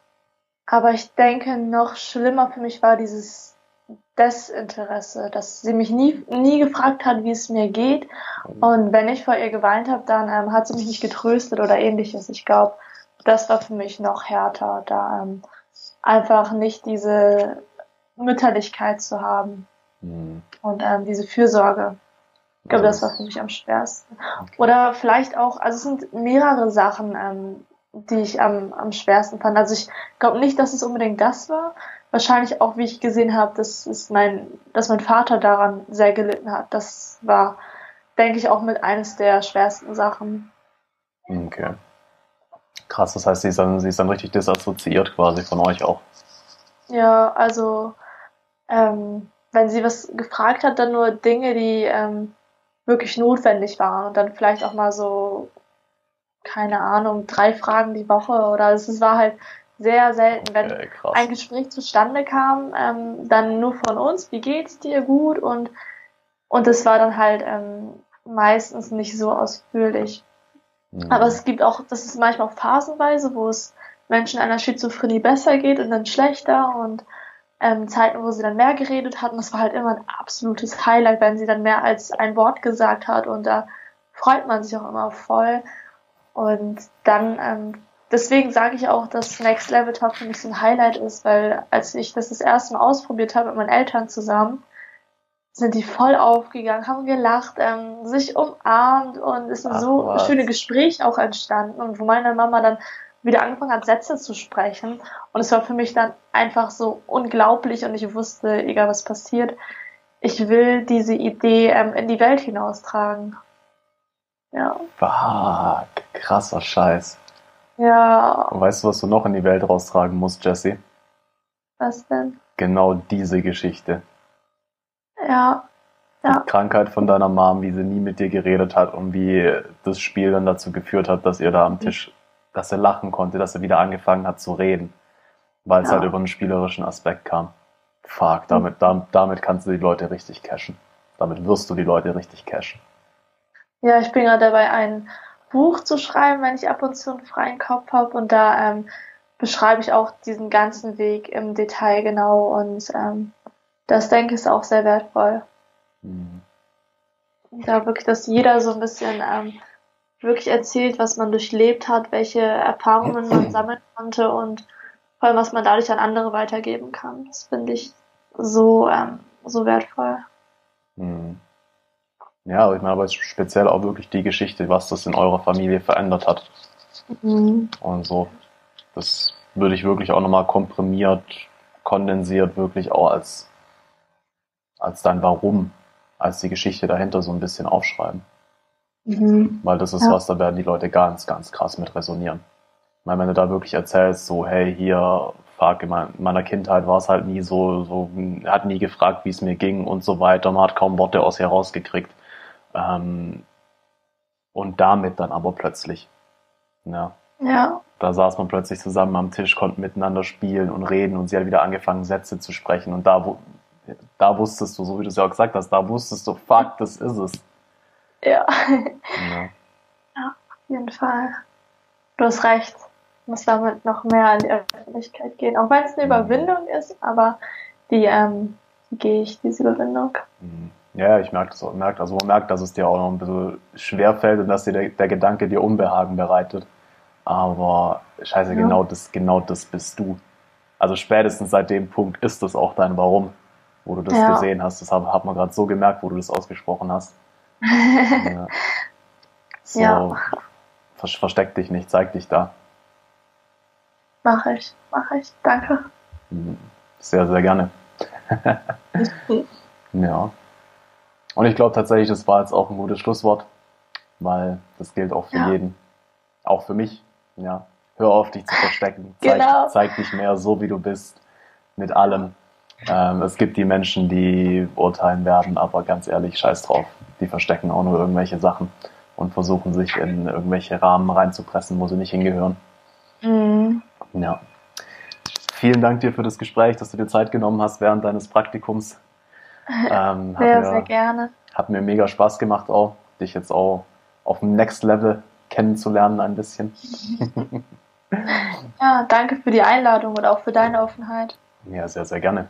Aber ich denke, noch schlimmer für mich war dieses Desinteresse, dass sie mich nie, nie gefragt hat, wie es mir geht. Und wenn ich vor ihr geweint habe, dann ähm, hat sie mich nicht getröstet oder ähnliches. Ich glaube, das war für mich noch härter, da ähm, einfach nicht diese Mütterlichkeit zu haben mhm. und ähm, diese Fürsorge. Ich glaube, das war für mich am schwersten. Okay. Oder vielleicht auch, also es sind mehrere Sachen, ähm, die ich am, am schwersten fand. Also ich glaube nicht, dass es unbedingt das war. Wahrscheinlich auch, wie ich gesehen habe, dass, ist mein, dass mein Vater daran sehr gelitten hat. Das war, denke ich, auch mit eines der schwersten Sachen. Okay. Krass, das heißt, sie ist dann, sie ist dann richtig disassoziiert quasi von euch auch. Ja, also ähm, wenn sie was gefragt hat, dann nur Dinge, die ähm, wirklich notwendig waren und dann vielleicht auch mal so, keine Ahnung, drei Fragen die Woche oder es war halt sehr selten, wenn okay, ein Gespräch zustande kam, ähm, dann nur von uns, wie geht's dir gut und und es war dann halt ähm, meistens nicht so ausführlich. Mhm. Aber es gibt auch, das ist manchmal auch phasenweise, wo es Menschen einer Schizophrenie besser geht und dann schlechter und ähm, Zeiten, wo sie dann mehr geredet hat. Und das war halt immer ein absolutes Highlight, wenn sie dann mehr als ein Wort gesagt hat. Und da freut man sich auch immer voll. Und dann, ähm, deswegen sage ich auch, dass Next Level Talk für mich so ein Highlight ist, weil als ich das das erste Mal ausprobiert habe mit meinen Eltern zusammen, sind die voll aufgegangen, haben gelacht, ähm, sich umarmt und es sind Ach, so was. schöne Gespräche auch entstanden und wo meine Mama dann wieder angefangen hat, Sätze zu sprechen. Und es war für mich dann einfach so unglaublich und ich wusste, egal was passiert, ich will diese Idee ähm, in die Welt hinaustragen. Ja. Fuck, krasser Scheiß. Ja. Und weißt du, was du noch in die Welt raustragen musst, Jesse? Was denn? Genau diese Geschichte. Ja. Ja. Die Krankheit von deiner Mom, wie sie nie mit dir geredet hat und wie das Spiel dann dazu geführt hat, dass ihr da am Tisch dass er lachen konnte, dass er wieder angefangen hat zu reden, weil es ja. halt über einen spielerischen Aspekt kam. Fuck, damit, damit, damit kannst du die Leute richtig cashen. Damit wirst du die Leute richtig cashen. Ja, ich bin gerade dabei, ein Buch zu schreiben, wenn ich ab und zu einen freien Kopf habe und da ähm, beschreibe ich auch diesen ganzen Weg im Detail genau und ähm, das denke ich ist auch sehr wertvoll. Mhm. Da wirklich, dass jeder so ein bisschen ähm, wirklich erzählt, was man durchlebt hat, welche Erfahrungen man [clears throat] sammeln konnte und vor allem, was man dadurch an andere weitergeben kann. Das finde ich so, ähm, so wertvoll. Hm. Ja, ich meine, aber speziell auch wirklich die Geschichte, was das in eurer Familie verändert hat. Mhm. Und so. Das würde ich wirklich auch nochmal komprimiert, kondensiert, wirklich auch als, als dein Warum, als die Geschichte dahinter so ein bisschen aufschreiben. Mhm. Weil das ist ja. was, da werden die Leute ganz, ganz krass mit resonieren. Ich meine, wenn du da wirklich erzählst, so, hey, hier, fuck, in meiner Kindheit war es halt nie so, so, hat nie gefragt, wie es mir ging und so weiter, man hat kaum Worte aus herausgekriegt. Ähm, und damit dann aber plötzlich, ja. Ja. Da saß man plötzlich zusammen am Tisch, konnten miteinander spielen und reden und sie hat wieder angefangen, Sätze zu sprechen. Und da, da wusstest du, so wie du es ja auch gesagt hast, da wusstest du, fuck, das ist es. Ja. ja. Ja, auf jeden Fall. Du hast recht. Muss damit noch mehr an die Öffentlichkeit gehen. Auch wenn es eine mhm. Überwindung ist, aber die, ähm, die gehe ich, diese Überwindung. Mhm. Ja, ich merke das auch. Merkt, also man merkt, dass es dir auch noch ein bisschen schwer fällt und dass dir der, der Gedanke dir Unbehagen bereitet. Aber scheiße, ja. genau das, genau das bist du. Also spätestens seit dem Punkt ist das auch dein Warum, wo du das ja. gesehen hast. Das hat, hat man gerade so gemerkt, wo du das ausgesprochen hast [laughs] ja. So, ja. versteck dich nicht, zeig dich da. Mach ich, mach ich. Danke. Mhm. Sehr, sehr gerne. [laughs] ja. Und ich glaube tatsächlich, das war jetzt auch ein gutes Schlusswort, weil das gilt auch für ja. jeden. Auch für mich. Ja. Hör auf, dich zu verstecken. Zeig, genau. zeig dich mehr so, wie du bist. Mit allem. Ähm, es gibt die Menschen, die urteilen werden, aber ganz ehrlich, scheiß drauf. Die verstecken auch nur irgendwelche Sachen und versuchen sich in irgendwelche Rahmen reinzupressen, wo sie nicht hingehören. Mhm. Ja. Vielen Dank dir für das Gespräch, dass du dir Zeit genommen hast während deines Praktikums. [laughs] Ähm, sehr, mir, sehr gerne. Hat mir mega Spaß gemacht auch, dich jetzt auch auf dem Next Level kennenzulernen ein bisschen. [laughs] ja, danke für die Einladung und auch für deine Offenheit. Ja, sehr, sehr gerne.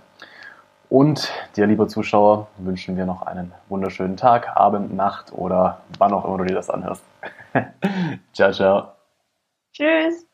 Und dir, lieber Zuschauer, wünschen wir noch einen wunderschönen Tag, Abend, Nacht oder wann auch immer du dir das anhörst. [laughs] ciao, ciao. Tschüss.